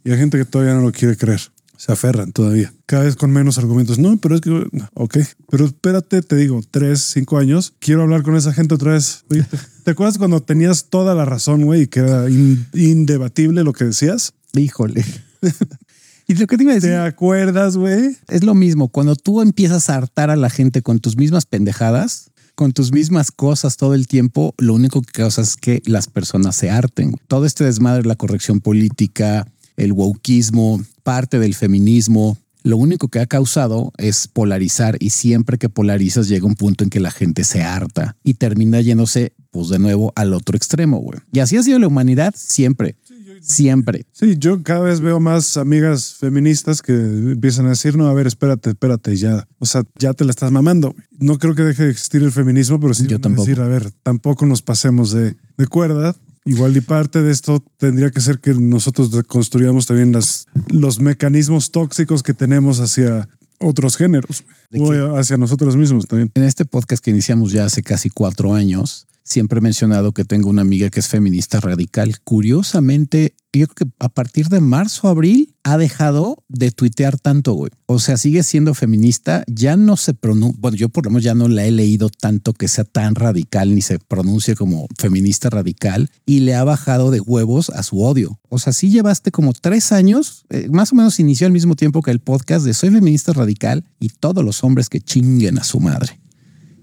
A: Y hay gente que todavía no lo quiere creer. Se aferran todavía. Cada vez con menos argumentos. No, pero es que, no, ok. Pero espérate, te digo, tres, cinco años. Quiero hablar con esa gente otra vez. Oye, ¿te, te acuerdas cuando tenías toda la razón, güey, y que era in- indebatible lo que decías?
B: Híjole. y lo que te iba a decir
A: ¿Te acuerdas, güey?
B: es lo mismo. Cuando tú empiezas a hartar a la gente con tus mismas pendejadas, con tus mismas cosas todo el tiempo, lo único que causa es que las personas se harten. Todo este desmadre, la corrección política, el wokeismo, parte del feminismo, lo único que ha causado es polarizar y siempre que polarizas llega un punto en que la gente se harta y termina yéndose pues de nuevo al otro extremo, güey. Y así ha sido la humanidad siempre, siempre.
A: Sí, yo cada vez veo más amigas feministas que empiezan a decir, no, a ver, espérate, espérate, ya. O sea, ya te la estás mamando. No creo que deje de existir el feminismo, pero sí
B: Yo tampoco.
A: decir, a ver, tampoco nos pasemos de, de cuerda. Igual y parte de esto tendría que ser que nosotros construyamos también las, los mecanismos tóxicos que tenemos hacia otros géneros
B: ¿De
A: o hacia nosotros mismos también.
B: En este podcast que iniciamos ya hace casi cuatro años, siempre he mencionado que tengo una amiga que es feminista radical. Curiosamente, yo creo que a partir de marzo, abril, ha dejado de tuitear tanto, güey. O sea, sigue siendo feminista, ya no se pronuncia, bueno, yo por lo menos ya no la he leído tanto que sea tan radical ni se pronuncie como feminista radical y le ha bajado de huevos a su odio. O sea, sí llevaste como tres años, eh, más o menos inició al mismo tiempo que el podcast de Soy feminista radical y todos los hombres que chinguen a su madre.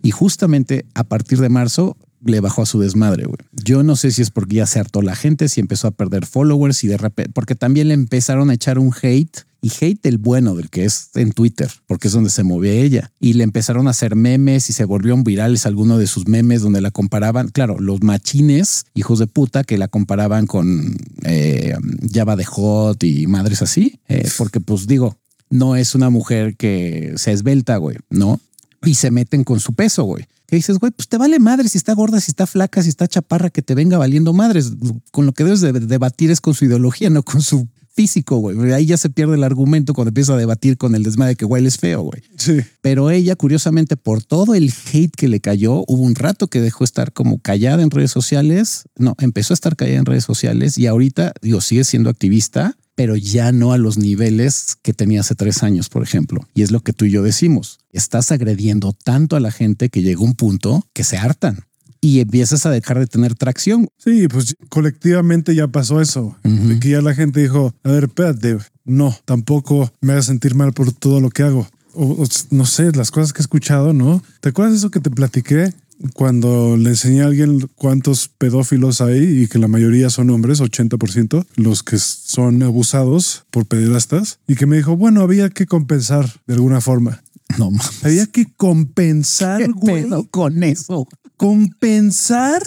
B: Y justamente a partir de marzo le bajó a su desmadre, güey. Yo no sé si es porque ya se hartó la gente, si empezó a perder followers y de repente, porque también le empezaron a echar un hate y hate el bueno del que es en Twitter, porque es donde se mueve ella. Y le empezaron a hacer memes y se volvieron virales algunos de sus memes donde la comparaban, claro, los machines, hijos de puta, que la comparaban con eh, Java de Hot y madres así, eh, porque pues digo, no es una mujer que se esbelta, güey, ¿no? Y se meten con su peso, güey. Que dices, güey, pues te vale madre si está gorda, si está flaca, si está chaparra, que te venga valiendo madres. Con lo que debes de debatir es con su ideología, no con su físico, güey. Ahí ya se pierde el argumento cuando empieza a debatir con el desmadre que Wiley es feo, güey.
A: Sí.
B: Pero ella, curiosamente, por todo el hate que le cayó, hubo un rato que dejó estar como callada en redes sociales. No, empezó a estar callada en redes sociales y ahorita, digo, sigue siendo activista, pero ya no a los niveles que tenía hace tres años, por ejemplo. Y es lo que tú y yo decimos. Estás agrediendo tanto a la gente que llega un punto que se hartan y empiezas a dejar de tener tracción.
A: Sí, pues colectivamente ya pasó eso. Que ya la gente dijo, a ver, espérate, no, tampoco me hagas sentir mal por todo lo que hago. O, o, no sé, las cosas que he escuchado, ¿no? ¿Te acuerdas de eso que te platiqué cuando le enseñé a alguien cuántos pedófilos hay y que la mayoría son hombres, 80%, los que son abusados por pederastas? Y que me dijo, bueno, había que compensar de alguna forma.
B: No mames.
A: Había que compensar,
B: ¿Qué
A: güey.
B: pedo con eso?
A: compensar.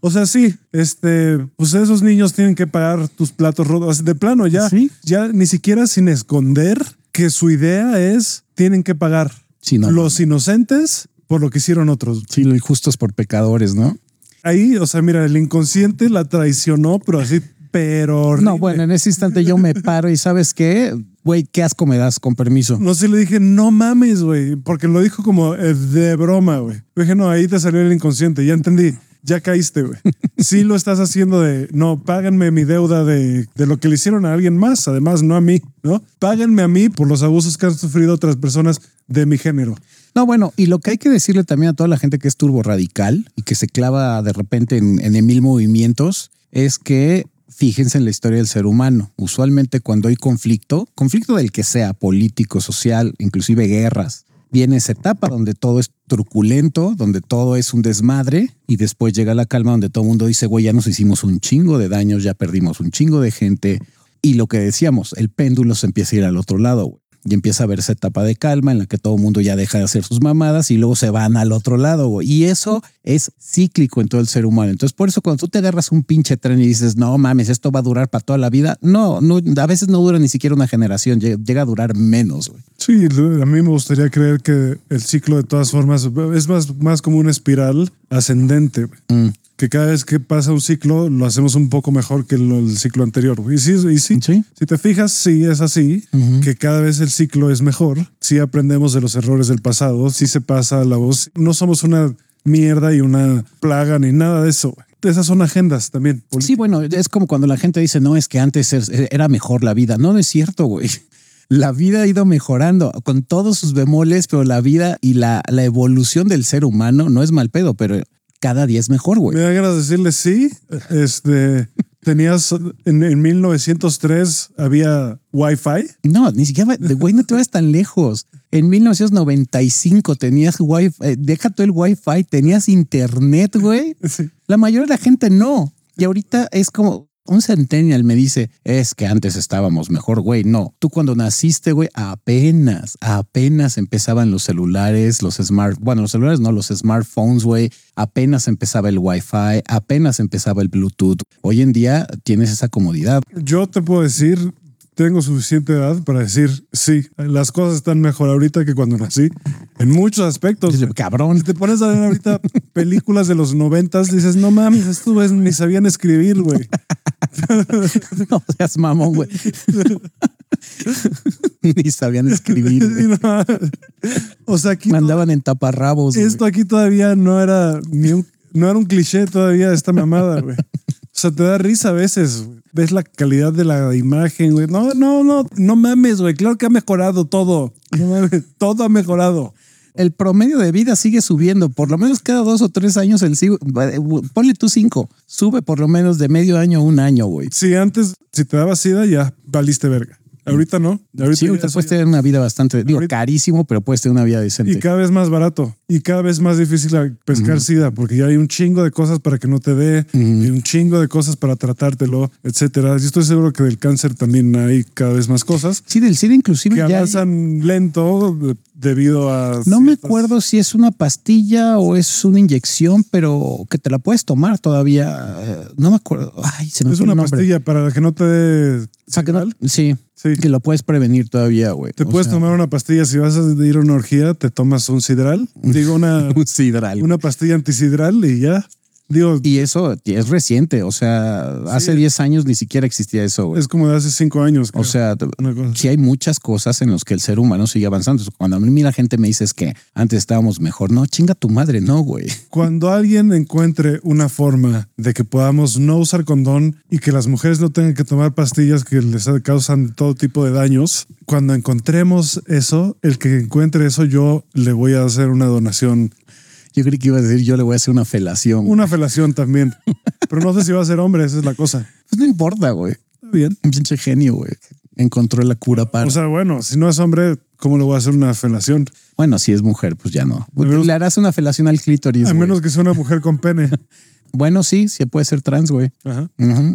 A: O sea, sí, este, pues esos niños tienen que pagar tus platos rotos. De plano, ya,
B: Sí.
A: ya ni siquiera sin esconder que su idea es tienen que pagar
B: Sí, no,
A: los inocentes por lo que hicieron otros.
B: Sí, lo injustos por pecadores, ¿no?
A: Ahí, o sea, mira, el inconsciente la traicionó, pero así, pero horrible.
B: No, bueno, en ese instante yo me paro y sabes qué, güey, qué asco me das, con permiso.
A: No sé, le dije, no mames, güey, porque lo dijo como de broma, güey. Dije, no, ahí te salió el inconsciente, ya entendí, ya caíste, güey. Sí lo estás haciendo de, no, páganme mi deuda de, de lo que le hicieron a alguien más, además, no a mí, ¿no? Páganme a mí por los abusos que han sufrido otras personas de mi género.
B: No, bueno, y lo que hay que decirle también a toda la gente que es turbo radical y que se clava de repente en, en mil movimientos es que fíjense en la historia del ser humano. Usualmente cuando hay conflicto, conflicto del que sea, político, social, inclusive guerras, viene esa etapa donde todo es truculento, donde todo es un desmadre y después llega la calma donde todo el mundo dice, güey, ya nos hicimos un chingo de daños, ya perdimos un chingo de gente. Y lo que decíamos, el péndulo se empieza a ir al otro lado, y empieza a esa etapa de calma en la que todo el mundo ya deja de hacer sus mamadas y luego se van al otro lado. güey. Y eso es cíclico en todo el ser humano. Entonces, por eso cuando tú te agarras un pinche tren y dices, no mames, esto va a durar para toda la vida, no, no a veces no dura ni siquiera una generación, llega, a durar menos. güey.
A: Sí, a mí me gustaría creer que el ciclo de todas formas es más, más como una espiral ascendente.
B: Mm.
A: Que cada vez que pasa un ciclo lo hacemos un poco mejor que el, ciclo anterior. Y sí, y sí,
B: Sí.
A: si te fijas, sí es así, que cada vez el ciclo es mejor. Sí aprendemos de los errores del pasado, sí se pasa la voz. No somos una mierda y una plaga ni nada de eso. Esas son agendas también.
B: Sí, bueno, es como cuando la gente dice, no, es que antes es- era mejor la vida. No, no es cierto, güey. La vida ha ido mejorando con todos sus bemoles, pero la vida y la, la evolución del ser humano no es mal pedo, pero cada día es mejor, güey.
A: Me da ganas de decirle sí. Este, tenías en, en 1903 había Wi-Fi.
B: No, ni siquiera, güey, no te vas tan lejos. En 1995 tenías wifi, eh, deja todo el wifi, tenías internet, güey.
A: Sí.
B: La mayoría de la gente no. Y ahorita es como un centennial me dice, es que antes estábamos mejor, güey. No, tú cuando naciste, güey, apenas, apenas empezaban los celulares, los smart, bueno, los celulares no, los smartphones, güey. Apenas empezaba el wifi, apenas empezaba el Bluetooth. Hoy en día tienes esa comodidad.
A: Yo te puedo decir, tengo suficiente edad para decir, sí, las cosas están mejor ahorita que cuando nací, en muchos aspectos.
B: Cabrón.
A: Si te pones a ver ahorita películas de los noventas, dices, no mames, estos ni sabían escribir, güey.
B: No seas mamón, güey. Ni sabían escribir.
A: No. O sea, aquí
B: Mandaban en taparrabos.
A: esto aquí todavía no era ni un, no era un cliché todavía esta mamada, güey. O sea, te da risa a veces. Ves la calidad de la imagen, güey. No, no, no, no mames, güey. Claro que ha mejorado todo. No mames, todo ha mejorado.
B: El promedio de vida sigue subiendo. Por lo menos cada dos o tres años el sigo. Ponle tú cinco. Sube por lo menos de medio año a un año, güey.
A: Si antes, si te daba sida, ya valiste verga. Ahorita no. Ahorita
B: Sí, ahorita puedes tener una vida bastante, digo,
A: Ahorita-
B: carísimo, pero puedes tener una vida
A: Y
B: decente.
A: cada vez más barato. Y cada vez más difícil pescar
B: Ujú.
A: sida, porque ya hay un chingo de cosas para que no te dé, y un chingo de cosas para tratártelo, etcétera. Yo estoy seguro que del cáncer también hay cada vez más cosas
B: Sí, del SIDA inclusive
A: que
B: ya hay-
A: avanzan lento de- debido a.
B: No me acuerdo si es una pastilla o es una inyección, pero que te la puedes tomar todavía. eh, No me acuerdo. Ay, se me
A: Es
B: el
A: una pastilla para que no te dé.
B: Que no- sí,
A: Sí.
B: que lo puedes prevenir todavía, güey.
A: Te
B: O
A: puedes
B: sea,
A: tomar una pastilla si vas a ir a una orgía, te tomas un sidral, digo una,
B: un sidral.
A: una pastilla antisidral y ya. Digo,
B: Y eso es reciente, o sea, hace 10 años ni siquiera existía eso, güey.
A: es como de hace cinco años.
B: O sea, sí hay muchas cosas en las que el ser humano sigue avanzando. Cuando a mí la gente me dice es que antes estábamos mejor, no, chinga tu madre, no, güey.
A: Cuando alguien encuentre una forma de que podamos no usar condón y que las mujeres no tengan que tomar pastillas que les causan todo tipo de daños, cuando encontremos eso, el que encuentre eso, yo le voy a hacer una donación,
B: Yo creí que iba a decir, yo le voy a hacer una felación.
A: una felación también. Pero no sé si va a ser hombre, esa es la cosa.
B: Pues no importa, güey.
A: Está bien.
B: Un pinche genio, güey. Encontró la cura para.
A: O sea, bueno, si no es hombre, ¿cómo le voy a hacer una felación?
B: bueno, si es mujer, pues ya no.
A: menos-
B: Le harás una felación al clítoris.
A: A
B: güey.
A: menos que sea una mujer con pene.
B: Bueno, sí, sí puede ser trans, güey.
A: Ajá.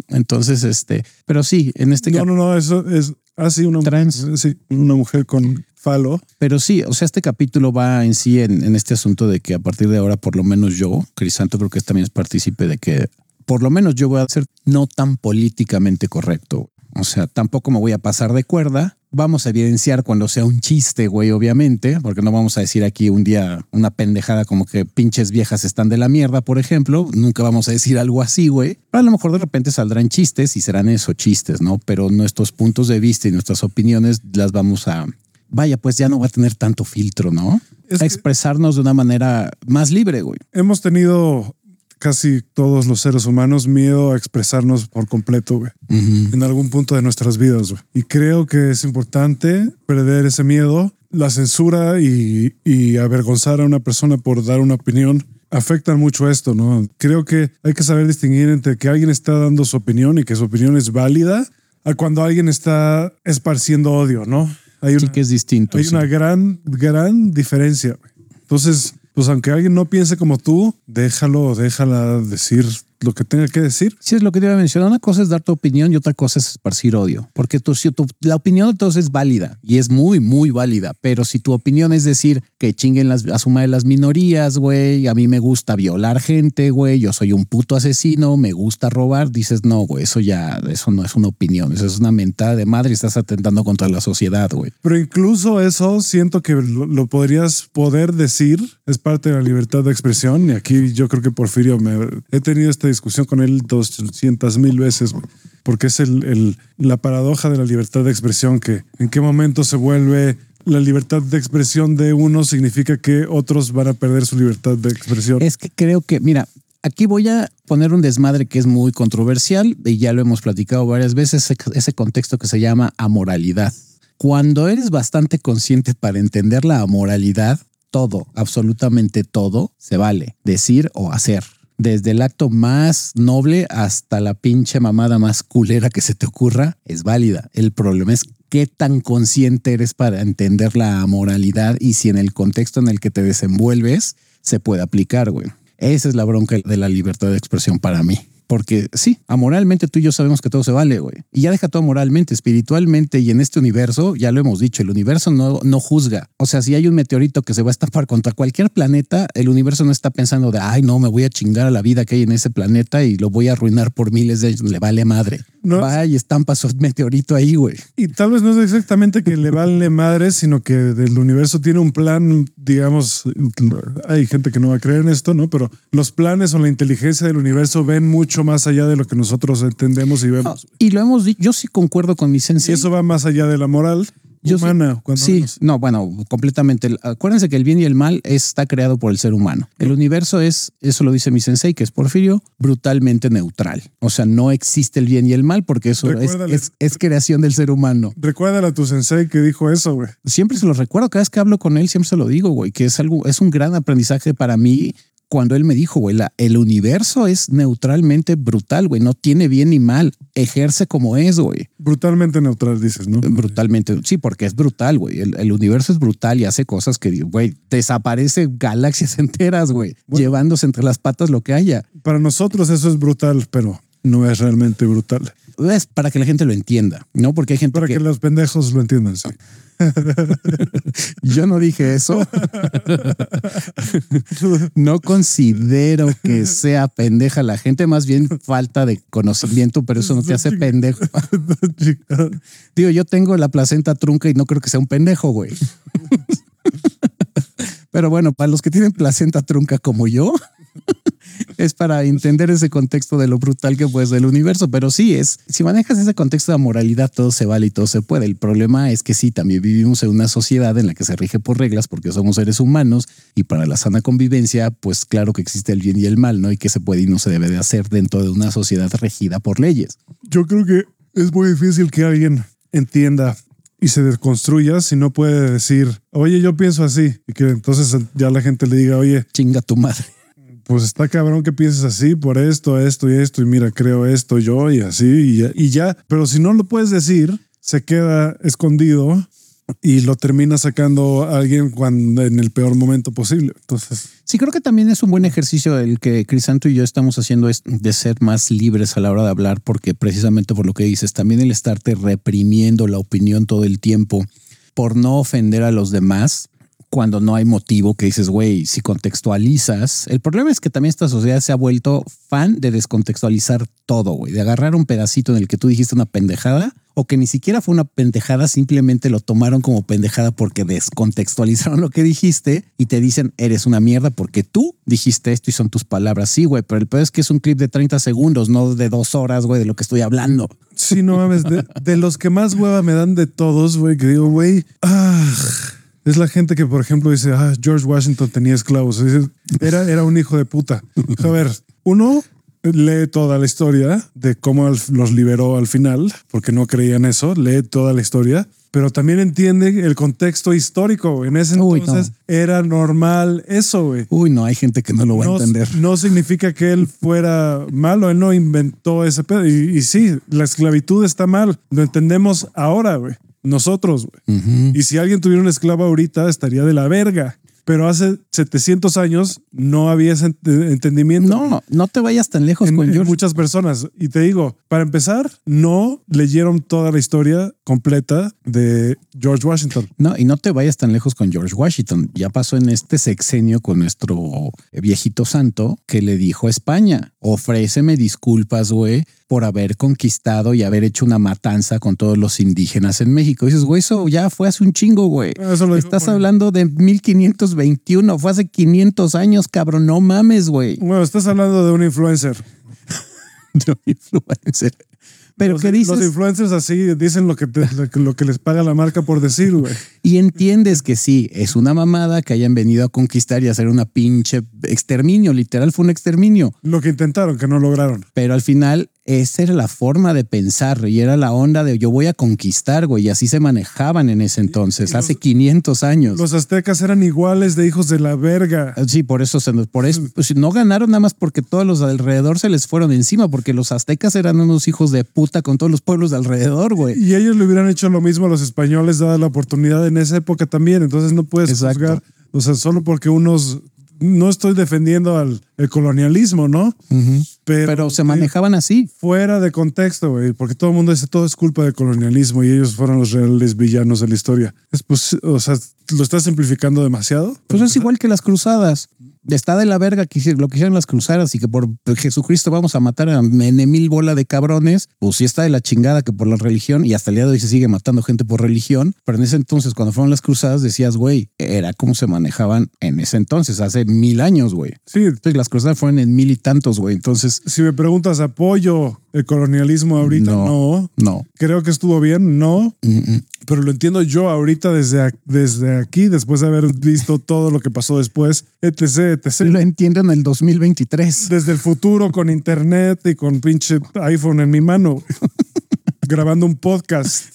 B: Entonces, este, pero sí, en este
A: No,
B: caso.
A: no, no, eso es así una
B: Trans.
A: Sí, una mujer con falo.
B: Pero sí, o sea, este capítulo va en sí en, este asunto de que a partir de ahora, por lo menos yo, Crisanto, creo que también es partícipe de que por lo menos yo voy a ser no tan políticamente correcto. O sea, tampoco me voy a pasar de cuerda. Vamos a evidenciar cuando sea un chiste, güey, obviamente, porque no vamos a decir aquí un día una pendejada como que pinches viejas están de la mierda, por ejemplo. Nunca vamos a decir algo así, güey. A lo mejor de repente saldrán chistes y serán eso, chistes, ¿no? Pero nuestros puntos de vista y nuestras opiniones las vamos a, vaya, pues ya no va a tener tanto filtro, ¿no?
A: Es
B: a
A: que-
B: expresarnos de una manera más libre, güey.
A: Hemos tenido casi todos los seres humanos miedo a expresarnos por completo, güey, en algún punto de nuestras vidas, güey. Y creo que es importante perder ese miedo. La censura y, y avergonzar a una persona por dar una opinión afectan mucho esto, ¿no? Creo que hay que saber distinguir entre que alguien está dando su opinión y que su opinión es válida a cuando alguien está esparciendo odio, ¿no? Hay
B: Sí
A: una,
B: que es distinto.
A: hay
B: sí.
A: una gran, gran diferencia. Entonces, pues aunque alguien no piense como tú, déjalo, déjala decir lo que tenga que decir.
B: Sí, es lo que te iba a mencionar. Una cosa es dar tu opinión y otra cosa es esparcir odio. Porque tu, tu- la opinión de todos es válida y es muy, muy válida. Pero si tu opinión es decir que chinguen las, a su madre las minorías, güey, a mí me gusta violar gente, güey, yo soy un puto asesino, me gusta robar, dices, no, güey, eso ya, eso no es una opinión, eso es una mentada de madre y estás atentando contra la sociedad, güey.
A: Pero incluso eso siento que lo, lo podrías poder decir, es parte de la libertad de expresión. Y aquí yo creo que Porfirio, me, he tenido esta discusión con él 200 mil veces, porque es el, la paradoja de la libertad de expresión, que en qué momento se vuelve la libertad de expresión de uno significa que otros van a perder su libertad de expresión.
B: Es que creo que, mira, aquí voy a poner un desmadre que es muy controversial y ya lo hemos platicado varias veces, ese contexto que se llama amoralidad. Cuando eres bastante consciente para entender la amoralidad, todo, absolutamente todo, se vale decir o hacer. Desde el acto más noble hasta la pinche mamada más culera que se te ocurra, es válida. El problema es qué tan consciente eres para entender la amoralidad y si en el contexto en el que te desenvuelves se puede aplicar, güey. Esa es la bronca de la libertad de expresión para mí. Porque sí, amoralmente tú y yo sabemos que todo se vale, güey. Y ya deja todo moralmente, espiritualmente y en este universo, ya lo hemos dicho, el universo no, no juzga. O sea, si hay un meteorito que se va a estampar contra cualquier planeta, el universo no está pensando de, ay, no, me voy a chingar a la vida que hay en ese planeta y lo voy a arruinar por miles de años. Le vale madre.
A: No.
B: Va y estampa su meteorito ahí, güey.
A: Y tal vez no es exactamente que le vale madre, sino que del universo tiene un plan, digamos, hay gente que no va a creer en esto, ¿no? Pero los planes o la inteligencia del universo ven mucho más allá de lo que nosotros entendemos y vemos.
B: Y lo hemos dicho, yo sí concuerdo con mi
A: Y
B: sensei.
A: eso va más allá de la moral
B: Yo
A: humana. cuando
B: Sí, no, bueno, completamente. Acuérdense que el bien y el mal está creado por el ser humano. El universo es, eso lo dice mi sensei, que es Porfirio, brutalmente neutral. O sea, no existe el bien y el mal porque eso es, es- es creación del ser humano.
A: Recuérdale a tu sensei que dijo eso, güey.
B: Siempre se lo recuerdo, cada vez que hablo con él, siempre se lo digo, güey, que es algo, es un gran aprendizaje para mí cuando él me dijo, güey, la- el universo es neutralmente brutal, güey, no tiene bien ni mal, ejerce como es, güey.
A: Brutalmente neutral, dices, ¿no?
B: Brutalmente, sí, porque es brutal, güey. El, el universo es brutal y hace cosas que, güey, desaparece galaxias enteras, güey,
A: Bueno.
B: llevándose entre las patas lo que haya.
A: Para nosotros eso es brutal, pero no es realmente brutal.
B: Es para que la gente lo entienda, ¿no? Porque hay gente
A: Para
B: que,
A: que los pendejos lo entiendan, sí.
B: yo no dije eso. no considero que sea pendeja la gente, más bien falta de conocimiento, pero eso no te hace pendejo. Digo, yo tengo la placenta trunca y no creo que sea un pendejo, güey. Pero bueno, para los que tienen placenta trunca como yo, es para entender ese contexto de lo brutal que puede ser el universo. Pero sí es, si manejas ese contexto de moralidad, todo se vale y todo se puede. El problema es que sí, también vivimos en una sociedad en la que se rige por reglas porque somos seres humanos y para la sana convivencia, pues claro que existe el bien y el mal, ¿no? Y que se puede y no se debe de hacer dentro de una sociedad regida por leyes.
A: Yo creo que es muy difícil que alguien entienda y se desconstruya si no puede decir, oye, yo pienso así. Y que entonces ya la gente le diga, oye,
B: Chinga tu madre.
A: Pues está cabrón que pienses así por esto, esto y esto. Y mira, creo esto yo y así y ya. Y ya. Pero si no lo puedes decir, se queda escondido y lo termina sacando a alguien cuando en el peor momento posible. Entonces,
B: Sí, creo que también es un buen ejercicio el que Crisanto y yo estamos haciendo de ser más libres a la hora de hablar, porque precisamente por lo que dices, también el estarte reprimiendo la opinión todo el tiempo por no ofender a los demás cuando no hay motivo que dices, güey, si contextualizas, el problema es que también esta sociedad se ha vuelto fan de descontextualizar todo, güey, de agarrar un pedacito en el que tú dijiste una pendejada o que ni siquiera fue una pendejada, simplemente lo tomaron como pendejada porque descontextualizaron lo que dijiste y te dicen eres una mierda porque tú dijiste esto y son tus palabras. Sí, güey, pero el peor es que es un clip de 30 segundos, no de dos horas, güey, de lo que estoy hablando.
A: sí, no mames, de, de los que más hueva me dan de todos, güey, que digo, güey, ah, es la gente que, por ejemplo, dice, ah, George Washington tenía esclavos. Era, era un hijo de puta. A ver, uno lee toda la historia de cómo los liberó al final, porque no creían eso, lee toda la historia, pero también entiende el contexto histórico. En ese
B: Uy,
A: entonces era normal eso, güey.
B: Uy, no, hay gente que no lo va a entender.
A: no significa que él fuera malo, él no inventó ese pedo. Y, y sí, la esclavitud está mal, lo entendemos ahora, güey. Nosotros, güey. Y si alguien tuviera un esclavo ahorita, estaría de la verga. Pero hace 700 años no había ese ent- entendimiento.
B: No, no te vayas tan lejos
A: En,
B: con
A: en muchas personas. Y te digo, para empezar, no leyeron toda la historia completa de George Washington.
B: No, y no te vayas tan lejos con George Washington. Ya pasó en este sexenio con nuestro viejito santo que le dijo a España, ofréceme disculpas, güey, por haber conquistado y haber hecho una matanza con todos los indígenas en México. Y dices, güey, eso ya fue hace un chingo, güey.
A: Eso lo dijo
B: Estás hablando de 1521, fue hace 500 años, cabrón, no mames, güey.
A: Bueno, estás hablando de un influencer.
B: De un influencer. Pero
A: los,
B: ¿qué dices?
A: Los influencers así dicen lo que, te- lo que- les paga la marca por decir, güey.
B: Y entiendes que sí, es una mamada que hayan venido a conquistar y hacer una pinche exterminio, literal fue un exterminio,
A: Lo que intentaron, que no lograron.
B: pero al final esa era la forma de pensar y era la onda de yo voy a conquistar, güey, y así se manejaban en ese entonces,
A: los-
B: hace 500 años.
A: Los aztecas eran iguales de hijos de la verga.
B: Sí, por eso, por eso pues, no ganaron nada más porque todos los de alrededor se les fueron encima, porque los aztecas eran unos hijos de puta con todos los pueblos de alrededor, güey.
A: Y ellos le hubieran hecho lo mismo a los españoles, dada la oportunidad en esa época también. Entonces no puedes
B: Exacto.
A: juzgar, o sea, solo porque unos. No estoy defendiendo al el colonialismo, ¿no? Pero,
B: Pero se manejaban así.
A: fuera de contexto, güey, porque todo el mundo dice todo es culpa del colonialismo y ellos fueron los reales villanos de la historia. Es pues, o sea, lo estás simplificando demasiado.
B: Pues es igual que las cruzadas. Está de la verga que lo que hicieron las cruzadas y que por Jesucristo vamos a matar a mil bola de cabrones. Pues sí está de la chingada que por la religión y hasta el día de hoy se sigue matando gente por religión. Pero en ese entonces, cuando fueron las cruzadas, decías, güey, era como se manejaban en ese entonces, hace mil años, güey.
A: Sí,
B: Entonces las cruzadas fueron en mil y tantos, güey. Entonces,
A: si me preguntas, ¿apoyo el colonialismo ahorita?
B: No.
A: no.
B: no.
A: Creo que estuvo bien, no.
B: Mm, mm.
A: pero lo entiendo yo ahorita desde, ac- aquí, después de haber visto todo lo que pasó después, etc, etc.
B: Lo entiendo en el 2023.
A: Desde el futuro con internet y con pinche iPhone en mi mano, grabando un podcast.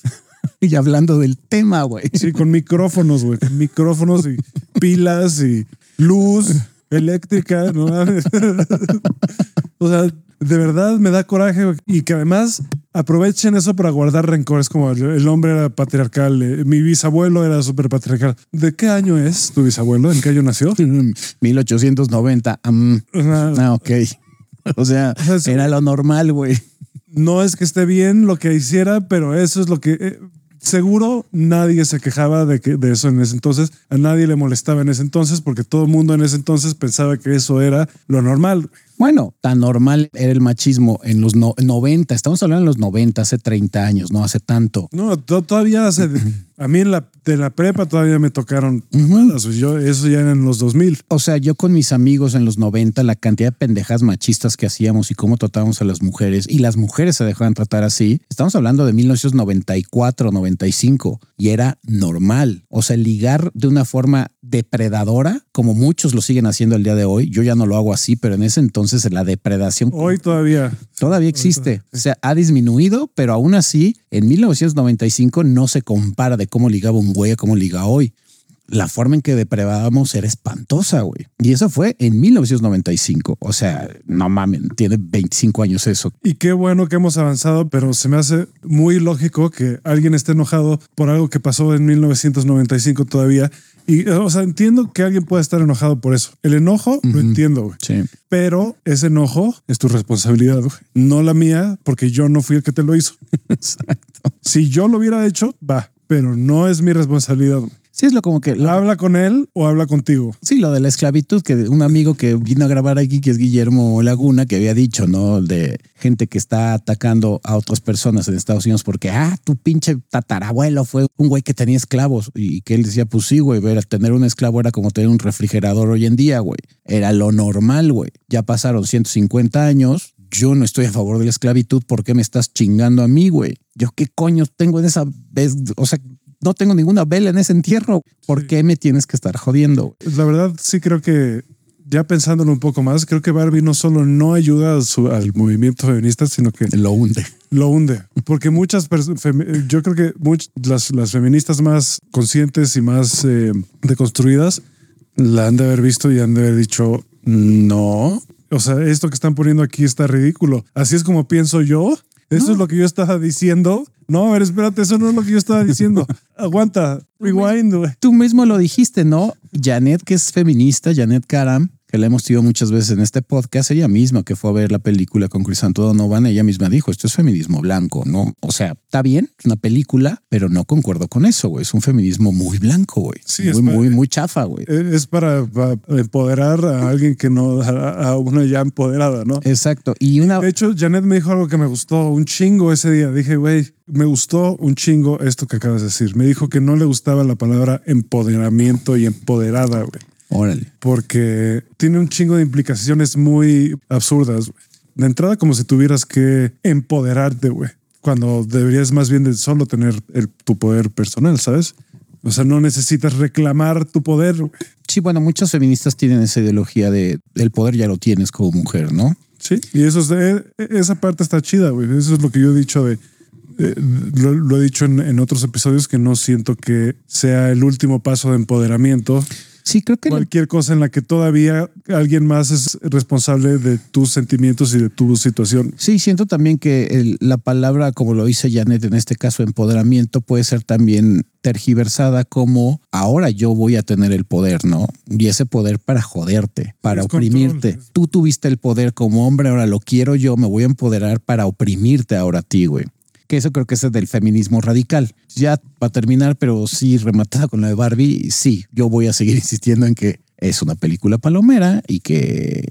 B: Y hablando del tema, güey.
A: Sí, con micrófonos, güey, con micrófonos y pilas y luz. eléctrica, ¿no? o sea, de verdad me da coraje y que además aprovechen eso para guardar rencores como el, el hombre era patriarcal, eh, mi bisabuelo era súper patriarcal. ¿De qué año es tu bisabuelo? ¿En qué año nació?
B: 1890. mm, ah, ok. O sea,
A: O sea, es-
B: era lo normal, güey.
A: no es que esté bien lo que hiciera, pero eso es lo que eh, seguro nadie se quejaba de, que, de eso en ese entonces. A nadie le molestaba en ese entonces porque todo el mundo en ese entonces pensaba que eso era lo normal.
B: Bueno, tan normal era el machismo en los no- 90. Estamos hablando de los 90, hace 30 años, no hace tanto.
A: No, to- todavía hace. A mí en la, de la prepa todavía me tocaron. Yo, eso ya era en los 2000.
B: O sea, yo con mis amigos en los 90, la cantidad de pendejas machistas que hacíamos y cómo tratábamos a las mujeres y las mujeres se dejaban tratar así. Estamos hablando de 1994, 95 y era normal. O sea, ligar de una forma depredadora, como muchos lo siguen haciendo el día de hoy. Yo ya no lo hago así, pero en ese entonces la depredación
A: Hoy todavía.
B: todavía existe. O sea, ha disminuido, pero aún así, en 1995 no se compara de cómo ligaba un güey a cómo liga hoy. La forma en que depredábamos era espantosa, güey. Y eso fue en 1995. O sea, no mames, tiene 25 años eso.
A: Y qué bueno que hemos avanzado, pero se me hace muy lógico que alguien esté enojado por algo que pasó en 1995 todavía. Y, o sea, entiendo que alguien pueda estar enojado por eso. El enojo lo entiendo, güey.
B: Sí.
A: Pero ese enojo es tu responsabilidad, güey. No la mía, porque yo no fui el que te lo hizo.
B: Exacto.
A: Si yo lo hubiera hecho, va, pero no es mi responsabilidad.
B: Sí, es lo como que... lo-
A: Habla con él o habla contigo.
B: Sí, lo de la esclavitud, que un amigo que vino a grabar aquí, que es Guillermo Laguna, que había dicho, ¿no? De gente que está atacando a otras personas en Estados Unidos porque, ah, tu pinche tatarabuelo fue un güey que tenía esclavos. Y que él decía, pues sí, güey, ver, tener un esclavo era como tener un refrigerador hoy en día, güey. Era lo normal, güey. Ya pasaron 150 años. Yo no estoy a favor de la esclavitud. ¿Por qué me estás chingando a mí, güey? Yo qué coño tengo en esa vez, o sea, no tengo ninguna vela en ese entierro. ¿Por qué me tienes que estar jodiendo?
A: La verdad, sí creo que ya pensándolo un poco más, creo que Barbie no solo no ayuda a su- al movimiento feminista, sino que
B: Lo hunde.
A: lo hunde. Porque muchas personas, yo creo que las, las feministas más conscientes y más eh, deconstruidas la han de haber visto y han de haber dicho, no. O sea, esto que están poniendo aquí está ridículo. Así es como pienso yo. Eso es lo que yo estaba diciendo. No, a ver, espérate, eso no es lo que yo estaba diciendo. Aguanta, rewind, güey.
B: Tú mismo lo dijiste, ¿no? Janet, que es feminista, Janet Karam, que la hemos tenido muchas veces en este podcast, ella misma que fue a ver la película con Crisanto Donovan, ella misma dijo, esto es feminismo blanco, ¿no? O sea, está bien, es una película, pero no concuerdo con eso, güey. Es un feminismo muy blanco, güey.
A: Sí, es
B: muy, muy, muy chafa, güey.
A: Es para, para empoderar a alguien que no, a, a una ya empoderada, ¿no?
B: Exacto. Y una...
A: De hecho, Janet me dijo algo que me gustó un chingo ese día. Dije, güey, me gustó un chingo esto que acabas de decir. Me dijo que no le gustaba la palabra empoderamiento y empoderada, güey.
B: Órale.
A: Porque tiene un chingo de implicaciones muy absurdas. güey. De entrada, como si tuvieras que empoderarte, güey. Cuando deberías más bien de solo tener el- tu poder personal, ¿sabes? O sea, no necesitas reclamar tu poder.
B: Sí, bueno, muchas feministas tienen esa ideología de el poder ya lo tienes como mujer, ¿no?
A: Sí, y eso es de- esa parte está chida, güey. Eso es lo que yo he dicho de. eh, lo, lo he dicho en, en otros episodios que no siento que sea el último paso de empoderamiento.
B: Sí, creo que...
A: Cualquier cosa en la que todavía alguien más es responsable de tus sentimientos y de tu situación.
B: Sí, siento también que el- la palabra, como lo dice Janet, en este caso empoderamiento, puede ser también tergiversada como ahora yo voy a tener el poder, ¿no? Y ese poder para joderte, para
A: Es
B: oprimirte.
A: control.
B: Tú tuviste el poder como hombre, ahora lo quiero yo, me voy a empoderar para oprimirte ahora a ti, güey. Que eso creo que es del feminismo radical. Ya para terminar, pero sí rematada con la de Barbie, sí, yo voy a seguir insistiendo en que es una película palomera y que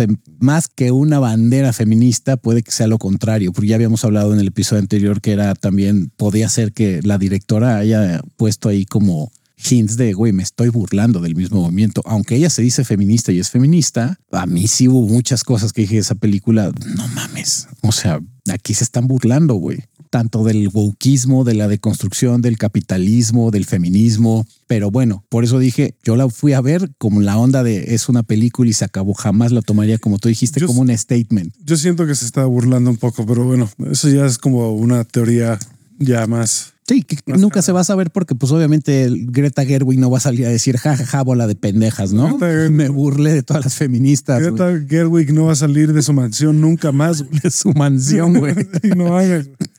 B: en- más que una bandera feminista puede que sea lo contrario, porque ya habíamos hablado en el episodio anterior que era también, podía ser que la directora haya puesto ahí como hints de, güey, me estoy burlando del mismo movimiento, aunque ella se dice feminista y es feminista, a mí sí hubo muchas cosas que dije de esa película, no mames, o sea, aquí se están burlando, güey. Tanto del wokeismo, de la deconstrucción, del capitalismo, del feminismo. Pero bueno, por eso dije, yo la fui a ver como la onda de es una película y se acabó. Jamás la tomaría, como tú dijiste,
A: Yo
B: como un statement.
A: Yo siento que se está burlando un poco, pero bueno, eso ya es como una teoría ya más
B: Sí, que
A: Más
B: nunca
A: cara.
B: se va a saber porque pues obviamente Greta Gerwig no va a salir a decir jajaja bola de pendejas, ¿no?
A: Greta
B: Me burlé de todas las feministas
A: Greta Gerwig no va a salir de su mansión nunca más. güey.
B: de su mansión, güey.
A: no.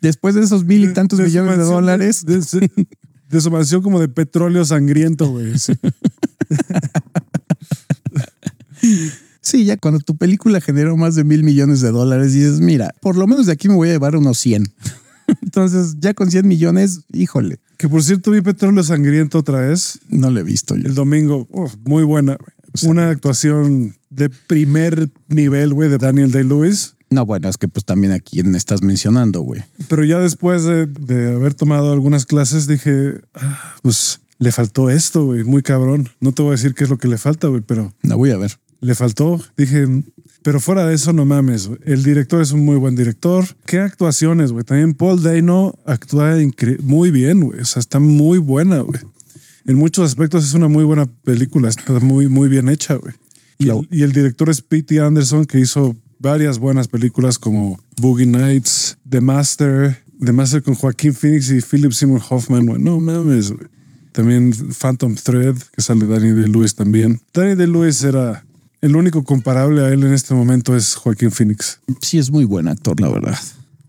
B: Después de esos mil y tantos
A: De
B: millones de dólares,
A: De, de- de su mansión como de petróleo sangriento, güey. Sí.
B: sí, ya cuando tu película generó más de mil millones de dólares, dices, mira, por lo menos de aquí me voy a llevar unos 100. Entonces, ya con 100 millones, híjole,
A: Que por cierto vi petróleo sangriento otra vez
B: no lo he visto yo.
A: el domingo. Muy buena. güey. Una actuación de primer nivel, güey, de Daniel Day-Lewis.
B: No, bueno, es que pues también a quién estás mencionando, güey.
A: Pero ya después de, de haber tomado algunas clases, dije, "Ah, pues le faltó esto, güey, muy cabrón. No te voy a decir qué es lo que le falta, güey, pero
B: La voy a ver.
A: le faltó. Dije, pero fuera de eso, no mames. El director es un muy buen director. Qué actuaciones, güey. También Paul Dano actúa muy bien, güey. O sea, está muy buena, güey. En muchos aspectos es una muy buena película. Está muy, muy bien hecha, güey. Y, el- director es P.T. Anderson, que hizo varias buenas películas como Boogie Nights, The Master, The Master con Joaquín Phoenix y Philip Seymour Hoffman, güey. No mames, güey. También Phantom Thread, que sale Danny DeLewis también. Danny DeLewis era el único comparable a él en este momento es Joaquín Phoenix.
B: Sí, es muy buen actor, la verdad.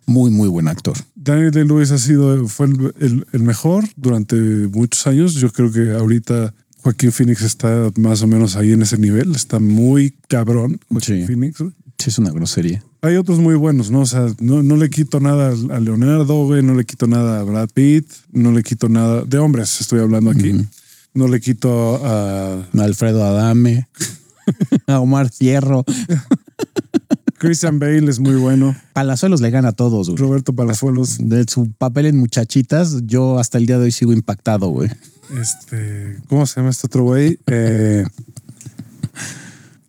B: Muy, muy buen actor.
A: Danny DeLewis ha sido, fue el, el- el mejor durante muchos años. Yo creo que ahorita Joaquín Phoenix está más o menos ahí en ese nivel. Está muy cabrón. Joaquín
B: Sí.
A: Phoenix.
B: Sí, es una grosería.
A: Hay otros muy buenos, ¿no? O sea, no, no le quito nada a Leonardo, güey, no le quito nada a Brad Pitt, no le quito nada de hombres, estoy hablando aquí. No le quito a
B: Alfredo Adame, a Omar Fierro.
A: Christian Bale, es muy bueno.
B: Palazuelos le gana a todos, güey.
A: Roberto Palazuelos,
B: De su papel en Muchachitas, yo hasta el día de hoy sigo impactado, güey.
A: este, ¿cómo se llama este otro güey? Eh,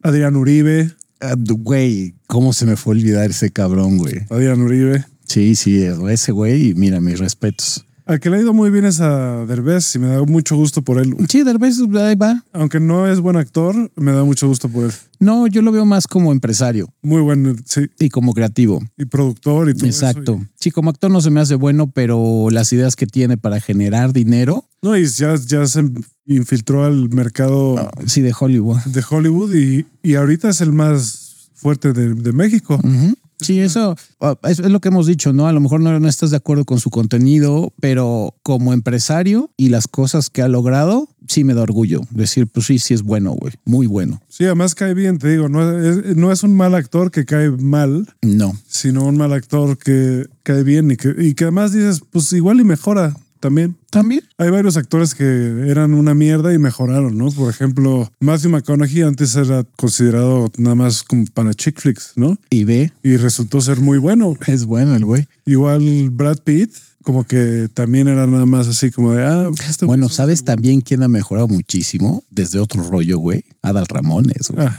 A: Adrián Uribe,
B: Ah, Güey, ¿cómo se me fue a olvidar ese cabrón, güey?
A: Adrián Uribe.
B: Sí, sí, ese güey, mira, mis respetos.
A: Al que le ha ido muy bien es a Derbez y me da mucho gusto por él.
B: Sí, Derbez, ahí va.
A: Aunque no es buen actor, me da mucho gusto por él.
B: No, yo lo veo más como empresario
A: Muy bueno, sí.
B: y como creativo.
A: Y productor y todo eso.
B: Exacto. Sí, como actor no se me hace bueno, pero las ideas que tiene para generar dinero,
A: No, y ya, ya se infiltró al mercado
B: ah, sí, de Hollywood.
A: de Hollywood y, y ahorita es el más fuerte de, de México.
B: Ujú. Sí, eso ah, es, es lo que hemos dicho, ¿no? A lo mejor no, no estás de acuerdo con su contenido, pero como empresario y las cosas que ha logrado, sí me da orgullo. Decir, pues sí, sí es bueno, güey. Muy bueno.
A: Sí, además cae bien, te digo, no es, no es un mal actor que cae mal,
B: No.
A: sino un mal actor que cae bien y que, y que además dices, pues igual y mejora también.
B: También.
A: Hay varios actores que eran una mierda y mejoraron, ¿no? Por ejemplo, Matthew McConaughey antes era considerado nada más como para chick flicks, ¿no?
B: Y ve,
A: Y resultó ser muy bueno.
B: es bueno el güey.
A: Igual Brad Pitt, como que también era nada más así como de, ah, este
B: Bueno, ¿sabes también quién ha mejorado muchísimo? Desde otro rollo, güey. Adal Ramones, güey.
A: Ah,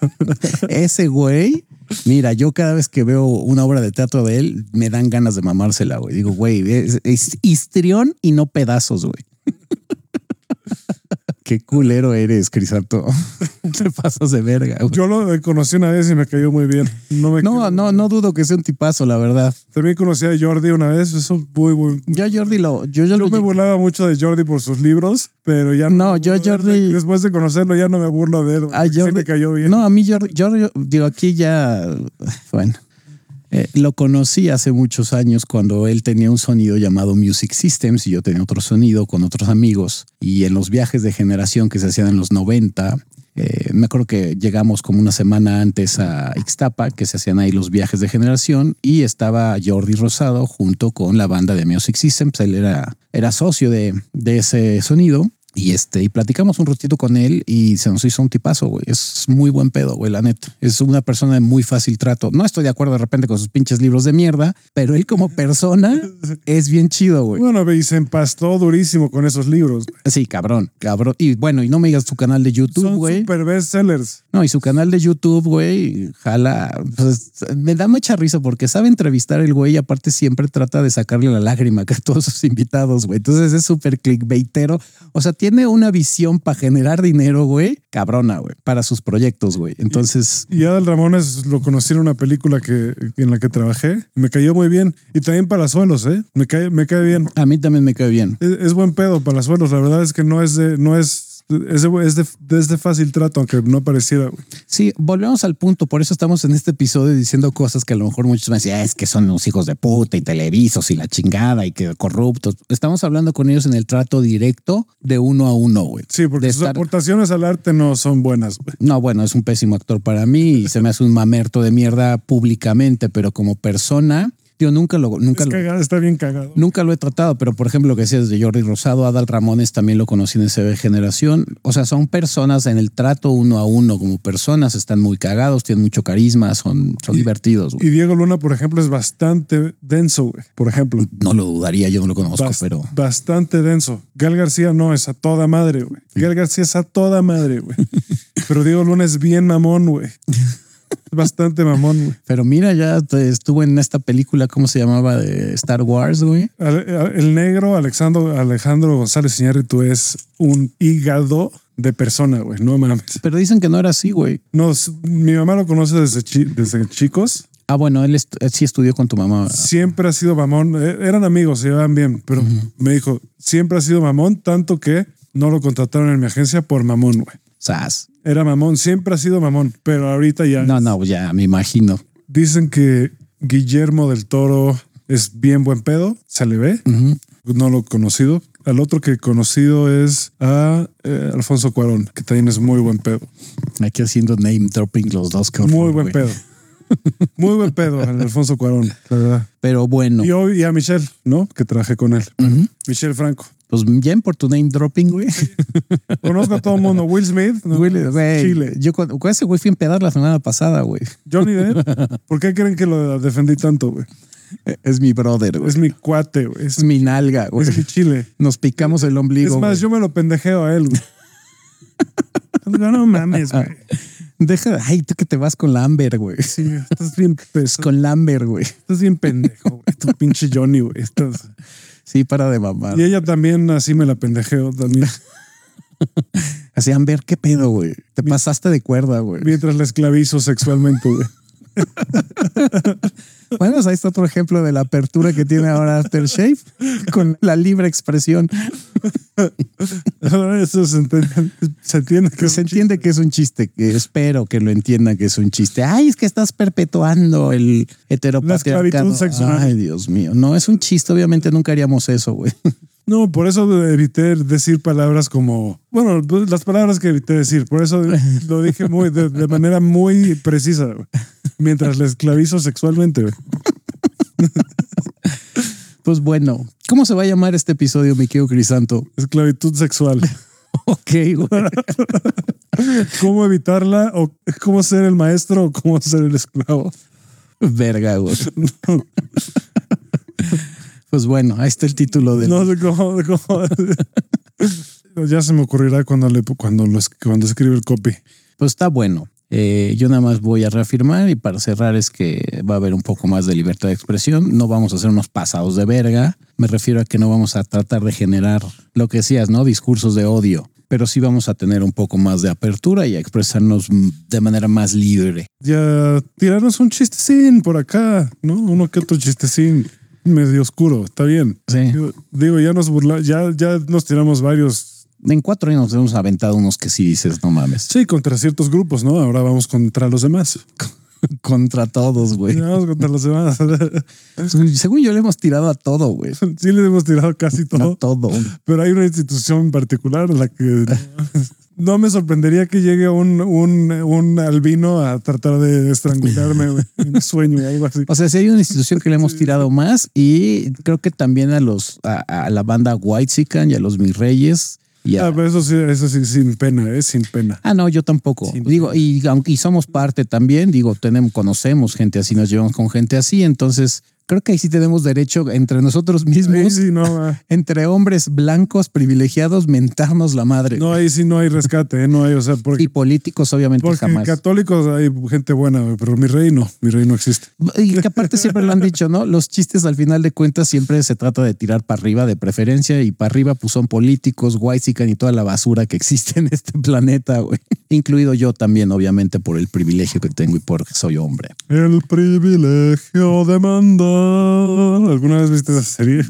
B: Ese güey, mira, yo cada vez que veo una obra de teatro de él, me dan ganas de mamársela, güey. Digo, güey, es, histrión y no pedazos, güey. Qué culero eres, Crisanto. Te pasas de verga. güey.
A: yo lo conocí una vez y me cayó muy bien. No, me
B: No, no, no dudo que sea un tipazo, la verdad.
A: También conocí a Jordi una vez, eso muy, muy...
B: Yo a Jordi lo, yo, yo
A: Yo
B: lo
A: me burlaba mucho de Jordi por sus libros, pero ya
B: No, yo Jordi-
A: Después de conocerlo ya no me burlo de él. Sí
B: Jordi-
A: me cayó bien.
B: No, a mí yo, yo digo aquí ya, bueno, eh, lo conocí hace muchos años cuando él tenía un sonido llamado Music Systems y yo tenía otro sonido con otros amigos y en los viajes de generación que se hacían en los 90. eh, me acuerdo que llegamos como una semana antes a Ixtapa, que se hacían ahí los viajes de generación, y estaba Jordi Rosado junto con la banda de Music Systems. Él era, era socio de, de ese sonido. Y este, y platicamos un ratito con él y se nos hizo un tipazo, güey. Es muy buen pedo, güey, la neta. Es una persona de muy fácil trato. No estoy de acuerdo de repente con sus pinches libros de mierda, pero él como persona es bien chido, güey.
A: Bueno, y se empastó durísimo con esos libros.
B: Sí, cabrón, cabrón. Y bueno, y no me digas tu canal de YouTube,
A: Son
B: güey.
A: super bestsellers.
B: No, y su canal de YouTube, güey, jala. Pues, me da mucha risa porque sabe entrevistar el güey y aparte siempre trata de sacarle la lágrima a todos sus invitados, güey. Entonces es súper clickbaitero. O sea, tiene tiene una visión para generar dinero, güey, cabrona, güey, para sus proyectos, güey. Entonces,
A: Y Adal Ramones lo conocí en una película que, en la que trabajé. Me cayó muy bien. Y también Palazuelos, ¿eh? Me cae, me cae bien.
B: a mí también me cae bien.
A: Es, es buen pedo Palazuelos. La verdad es que no es de, no es, es de, es de, es de fácil trato, aunque no pareciera.
B: Sí, volvemos al punto. Por eso estamos en este episodio diciendo cosas que a lo mejor muchos me decían, "Ah, es que son unos hijos de puta y televisos y la chingada y que corruptos. Estamos hablando con ellos en el trato directo de uno a uno, güey.
A: Sí, porque
B: De
A: sus
B: estar-
A: aportaciones al arte no son buenas.
B: No, bueno, es un pésimo actor para mí y se me hace un mamerto de mierda públicamente, pero como persona, yo nunca lo, nunca
A: Es
B: lo,
A: cagado, está bien cagado.
B: Nunca lo he tratado, pero por ejemplo, lo que decías de Jordi Rosado, Adal Ramones también lo conocí en SB Generación. O sea, son personas en el trato uno a uno, como personas, están muy cagados, tienen mucho carisma, son, son divertidos.
A: Y Diego Luna, por ejemplo, es bastante denso, güey. Por ejemplo.
B: No lo dudaría, yo no lo conozco, pero
A: Bastante denso. Gal García no, es a toda madre, güey. Gal García es a toda madre, güey. Pero Diego Luna es bien mamón, güey. Es bastante mamón, güey.
B: pero mira, ya estuvo en esta película, ¿cómo se llamaba? De Star Wars, güey.
A: El negro Alejandro, Alejandro González Iñárritu es un hígado de persona, güey. No mames.
B: Pero dicen que no era así, güey.
A: No, mi mamá lo conoce desde, chi- desde chicos.
B: Ah, bueno, él, est- él sí estudió con tu mamá.
A: Siempre ha sido mamón. Eh, Eran amigos, se llevaban bien, pero me dijo, siempre ha sido mamón, tanto que no lo contrataron en mi agencia por mamón, güey.
B: Sas.
A: Era mamón, siempre ha sido mamón, pero ahorita ya
B: No, no, ya me imagino.
A: dicen que Guillermo del Toro es bien buen pedo, se le ve, no lo he conocido. Al otro que he conocido es a eh, Alfonso Cuarón, que también es muy buen pedo.
B: Aquí haciendo name dropping los dos.
A: Muy buen pedo. Muy buen pedo, el Alfonso Cuarón, la verdad.
B: Pero bueno.
A: Y, hoy- y a Michelle, ¿no? Que trabajé con él.
B: Ujú.
A: Michelle Franco.
B: Pues bien por tu name dropping, güey.
A: Conozco a todo el mundo. Will Smith, ¿no?
B: Güey, güey,
A: Chile.
B: Yo con, con ese güey fui a empedar la semana pasada, güey.
A: Johnny Depp. ¿Por qué creen que lo defendí tanto, güey?
B: Es mi brother, güey.
A: Es mi cuate, güey. Es,
B: Es mi nalga, güey.
A: es mi chile.
B: Nos picamos el ombligo.
A: Es más,
B: güey.
A: yo me lo pendejeo a él, güey. No, no mames, güey.
B: Deja, ay, tú que te vas con Lambert, güey.
A: Sí, estás bien peso.
B: Con Lambert, güey.
A: Estás bien pendejo, güey. Tu pinche Johnny, güey. Estás-
B: Sí, para de mamar.
A: Y ella también así me la pendejeo también.
B: Así, Amber, ¿qué pedo, güey? Te pasaste de cuerda, güey.
A: Mientras la esclavizo sexualmente, güey.
B: Bueno, ahí está otro ejemplo de la apertura que tiene ahora Aftershave con la libre expresión.
A: Eso se entiende, se entiende que
B: se entiende que es un chiste, que espero que lo entiendan que es un chiste. Ay, es que estás perpetuando el heteropatriarcado.
A: Sexual.
B: Ay, Dios mío. No, es un chiste. Obviamente nunca haríamos eso, güey.
A: No, por eso evité decir palabras como, bueno, las palabras que evité decir, por eso lo dije muy de, de manera muy precisa, güey. Mientras le esclavizo sexualmente. güey.
B: Pues bueno, ¿cómo se va a llamar este episodio, mi querido Crisanto?
A: Esclavitud sexual.
B: Ok, güey.
A: ¿Cómo evitarla? ¿O cómo ser el maestro o cómo ser el esclavo?
B: Verga, güey. Pues bueno, ahí está el título del.
A: No sé cómo. cómo- ya se me ocurrirá cuando, le, cuando, lo, cuando escribe el copy.
B: Pues está bueno. Eh, yo nada más voy a reafirmar y para cerrar es que va a haber un poco más de libertad de expresión. No vamos a hacer unos pasados de verga. Me refiero a que no vamos a tratar de generar lo que decías, ¿no? Discursos de odio. Pero sí vamos a tener un poco más de apertura y a expresarnos de manera más libre.
A: Ya tirarnos un chistecín por acá, ¿no? Uno que otro chistecín medio oscuro, está bien.
B: Sí.
A: Digo, digo, ya nos burla, ya, ya nos tiramos varios,
B: En cuatro años nos hemos aventado unos que sí dices, no mames.
A: sí, contra ciertos grupos, ¿no? Ahora vamos contra los demás.
B: Contra todos, güey.
A: Vamos contra los demás.
B: Según yo le hemos tirado a todo, güey.
A: Sí, le hemos tirado casi
B: A
A: todo,
B: todo.
A: pero hay una institución en particular a la que no me sorprendería que llegue un, un, un albino a tratar de estrangularme güey, en sueño o algo así.
B: O sea, si hay una institución que le hemos tirado más y creo que también a los a, a la banda White y a los Mis Reyes
A: Ah, pero eso sí, eso sí, sin pena, es sin pena.
B: Ah, no, yo tampoco. Digo, y aunque y somos parte también, digo, tenemos, conocemos gente así, nos llevamos con gente así, entonces, Creo que ahí sí tenemos derecho entre nosotros mismos,
A: sí no,
B: entre hombres blancos privilegiados, mentarnos la madre.
A: no, ahí sí no hay rescate, ¿eh? no hay, o sea, porque,
B: y políticos, obviamente,
A: porque
B: jamás.
A: católicos hay gente buena, pero mi rey no, mi rey no existe.
B: Y que aparte siempre lo han dicho, ¿no? Los chistes al final de cuentas siempre se trata de tirar para arriba de preferencia y para arriba pues son políticos, whitezican y toda la basura que existe en este planeta, güey. Incluido yo también, obviamente, por el privilegio que tengo y porque soy hombre.
A: El privilegio de mandar. ¿Alguna vez viste esa serie?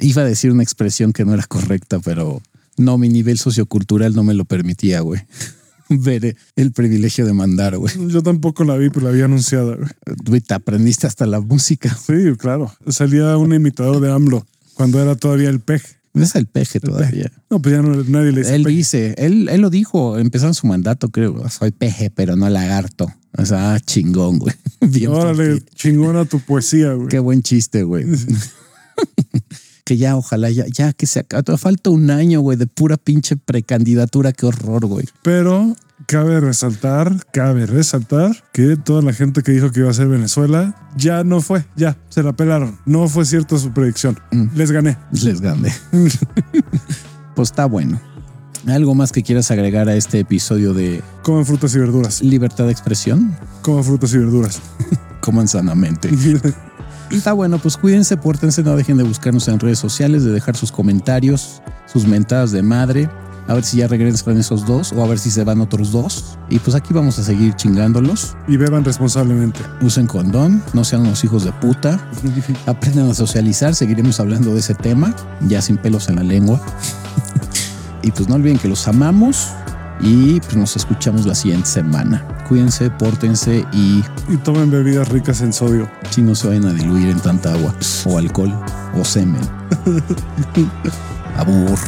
B: Iba a decir una expresión que no era correcta, pero no, mi nivel sociocultural no me lo permitía, güey. Ver el privilegio de mandar, güey.
A: Yo tampoco la vi, pero la había anunciada. güey.
B: Te aprendiste hasta la música.
A: Sí, claro. Salía un imitador de AMLO cuando era todavía el
B: Es el peje todavía.
A: No, pues ya no, nadie le dice
B: Él
A: peje.
B: dice, él, él lo dijo, empezó en su mandato, creo. Soy peje, pero no lagarto. O sea, ah, chingón, güey. Bien
A: Órale, chingona tu poesía, güey.
B: Qué buen chiste, güey. que ya, ojalá, ya, ya que se acabe. Falta un año, güey, de pura pinche precandidatura. Qué horror, güey.
A: Pero cabe resaltar, cabe resaltar que toda la gente que dijo que iba a ser Venezuela ya no fue, ya se la pelaron. No fue cierta su predicción.
B: Mm.
A: Les gané.
B: Les gané. pues está bueno. ¿Algo más que quieras agregar a este episodio de
A: Coman frutas y verduras.
B: libertad de expresión?
A: Coman frutas y verduras.
B: Coman sanamente. Está bueno, pues cuídense, pórtense, no dejen de buscarnos en redes sociales, de dejar sus comentarios, sus mentadas de madre, a ver si ya regresan esos dos o a ver si se van otros dos. Y pues aquí vamos a seguir chingándolos.
A: y beban responsablemente.
B: Usen condón, no sean unos hijos de puta, aprendan a socializar, seguiremos hablando de ese tema, ya sin pelos en la lengua. y pues no olviden que los amamos y pues nos escuchamos la siguiente semana. Cuídense, pórtense y
A: Y tomen bebidas ricas en sodio.
B: si no se vayan a diluir en tanta agua o alcohol o semen. Abur.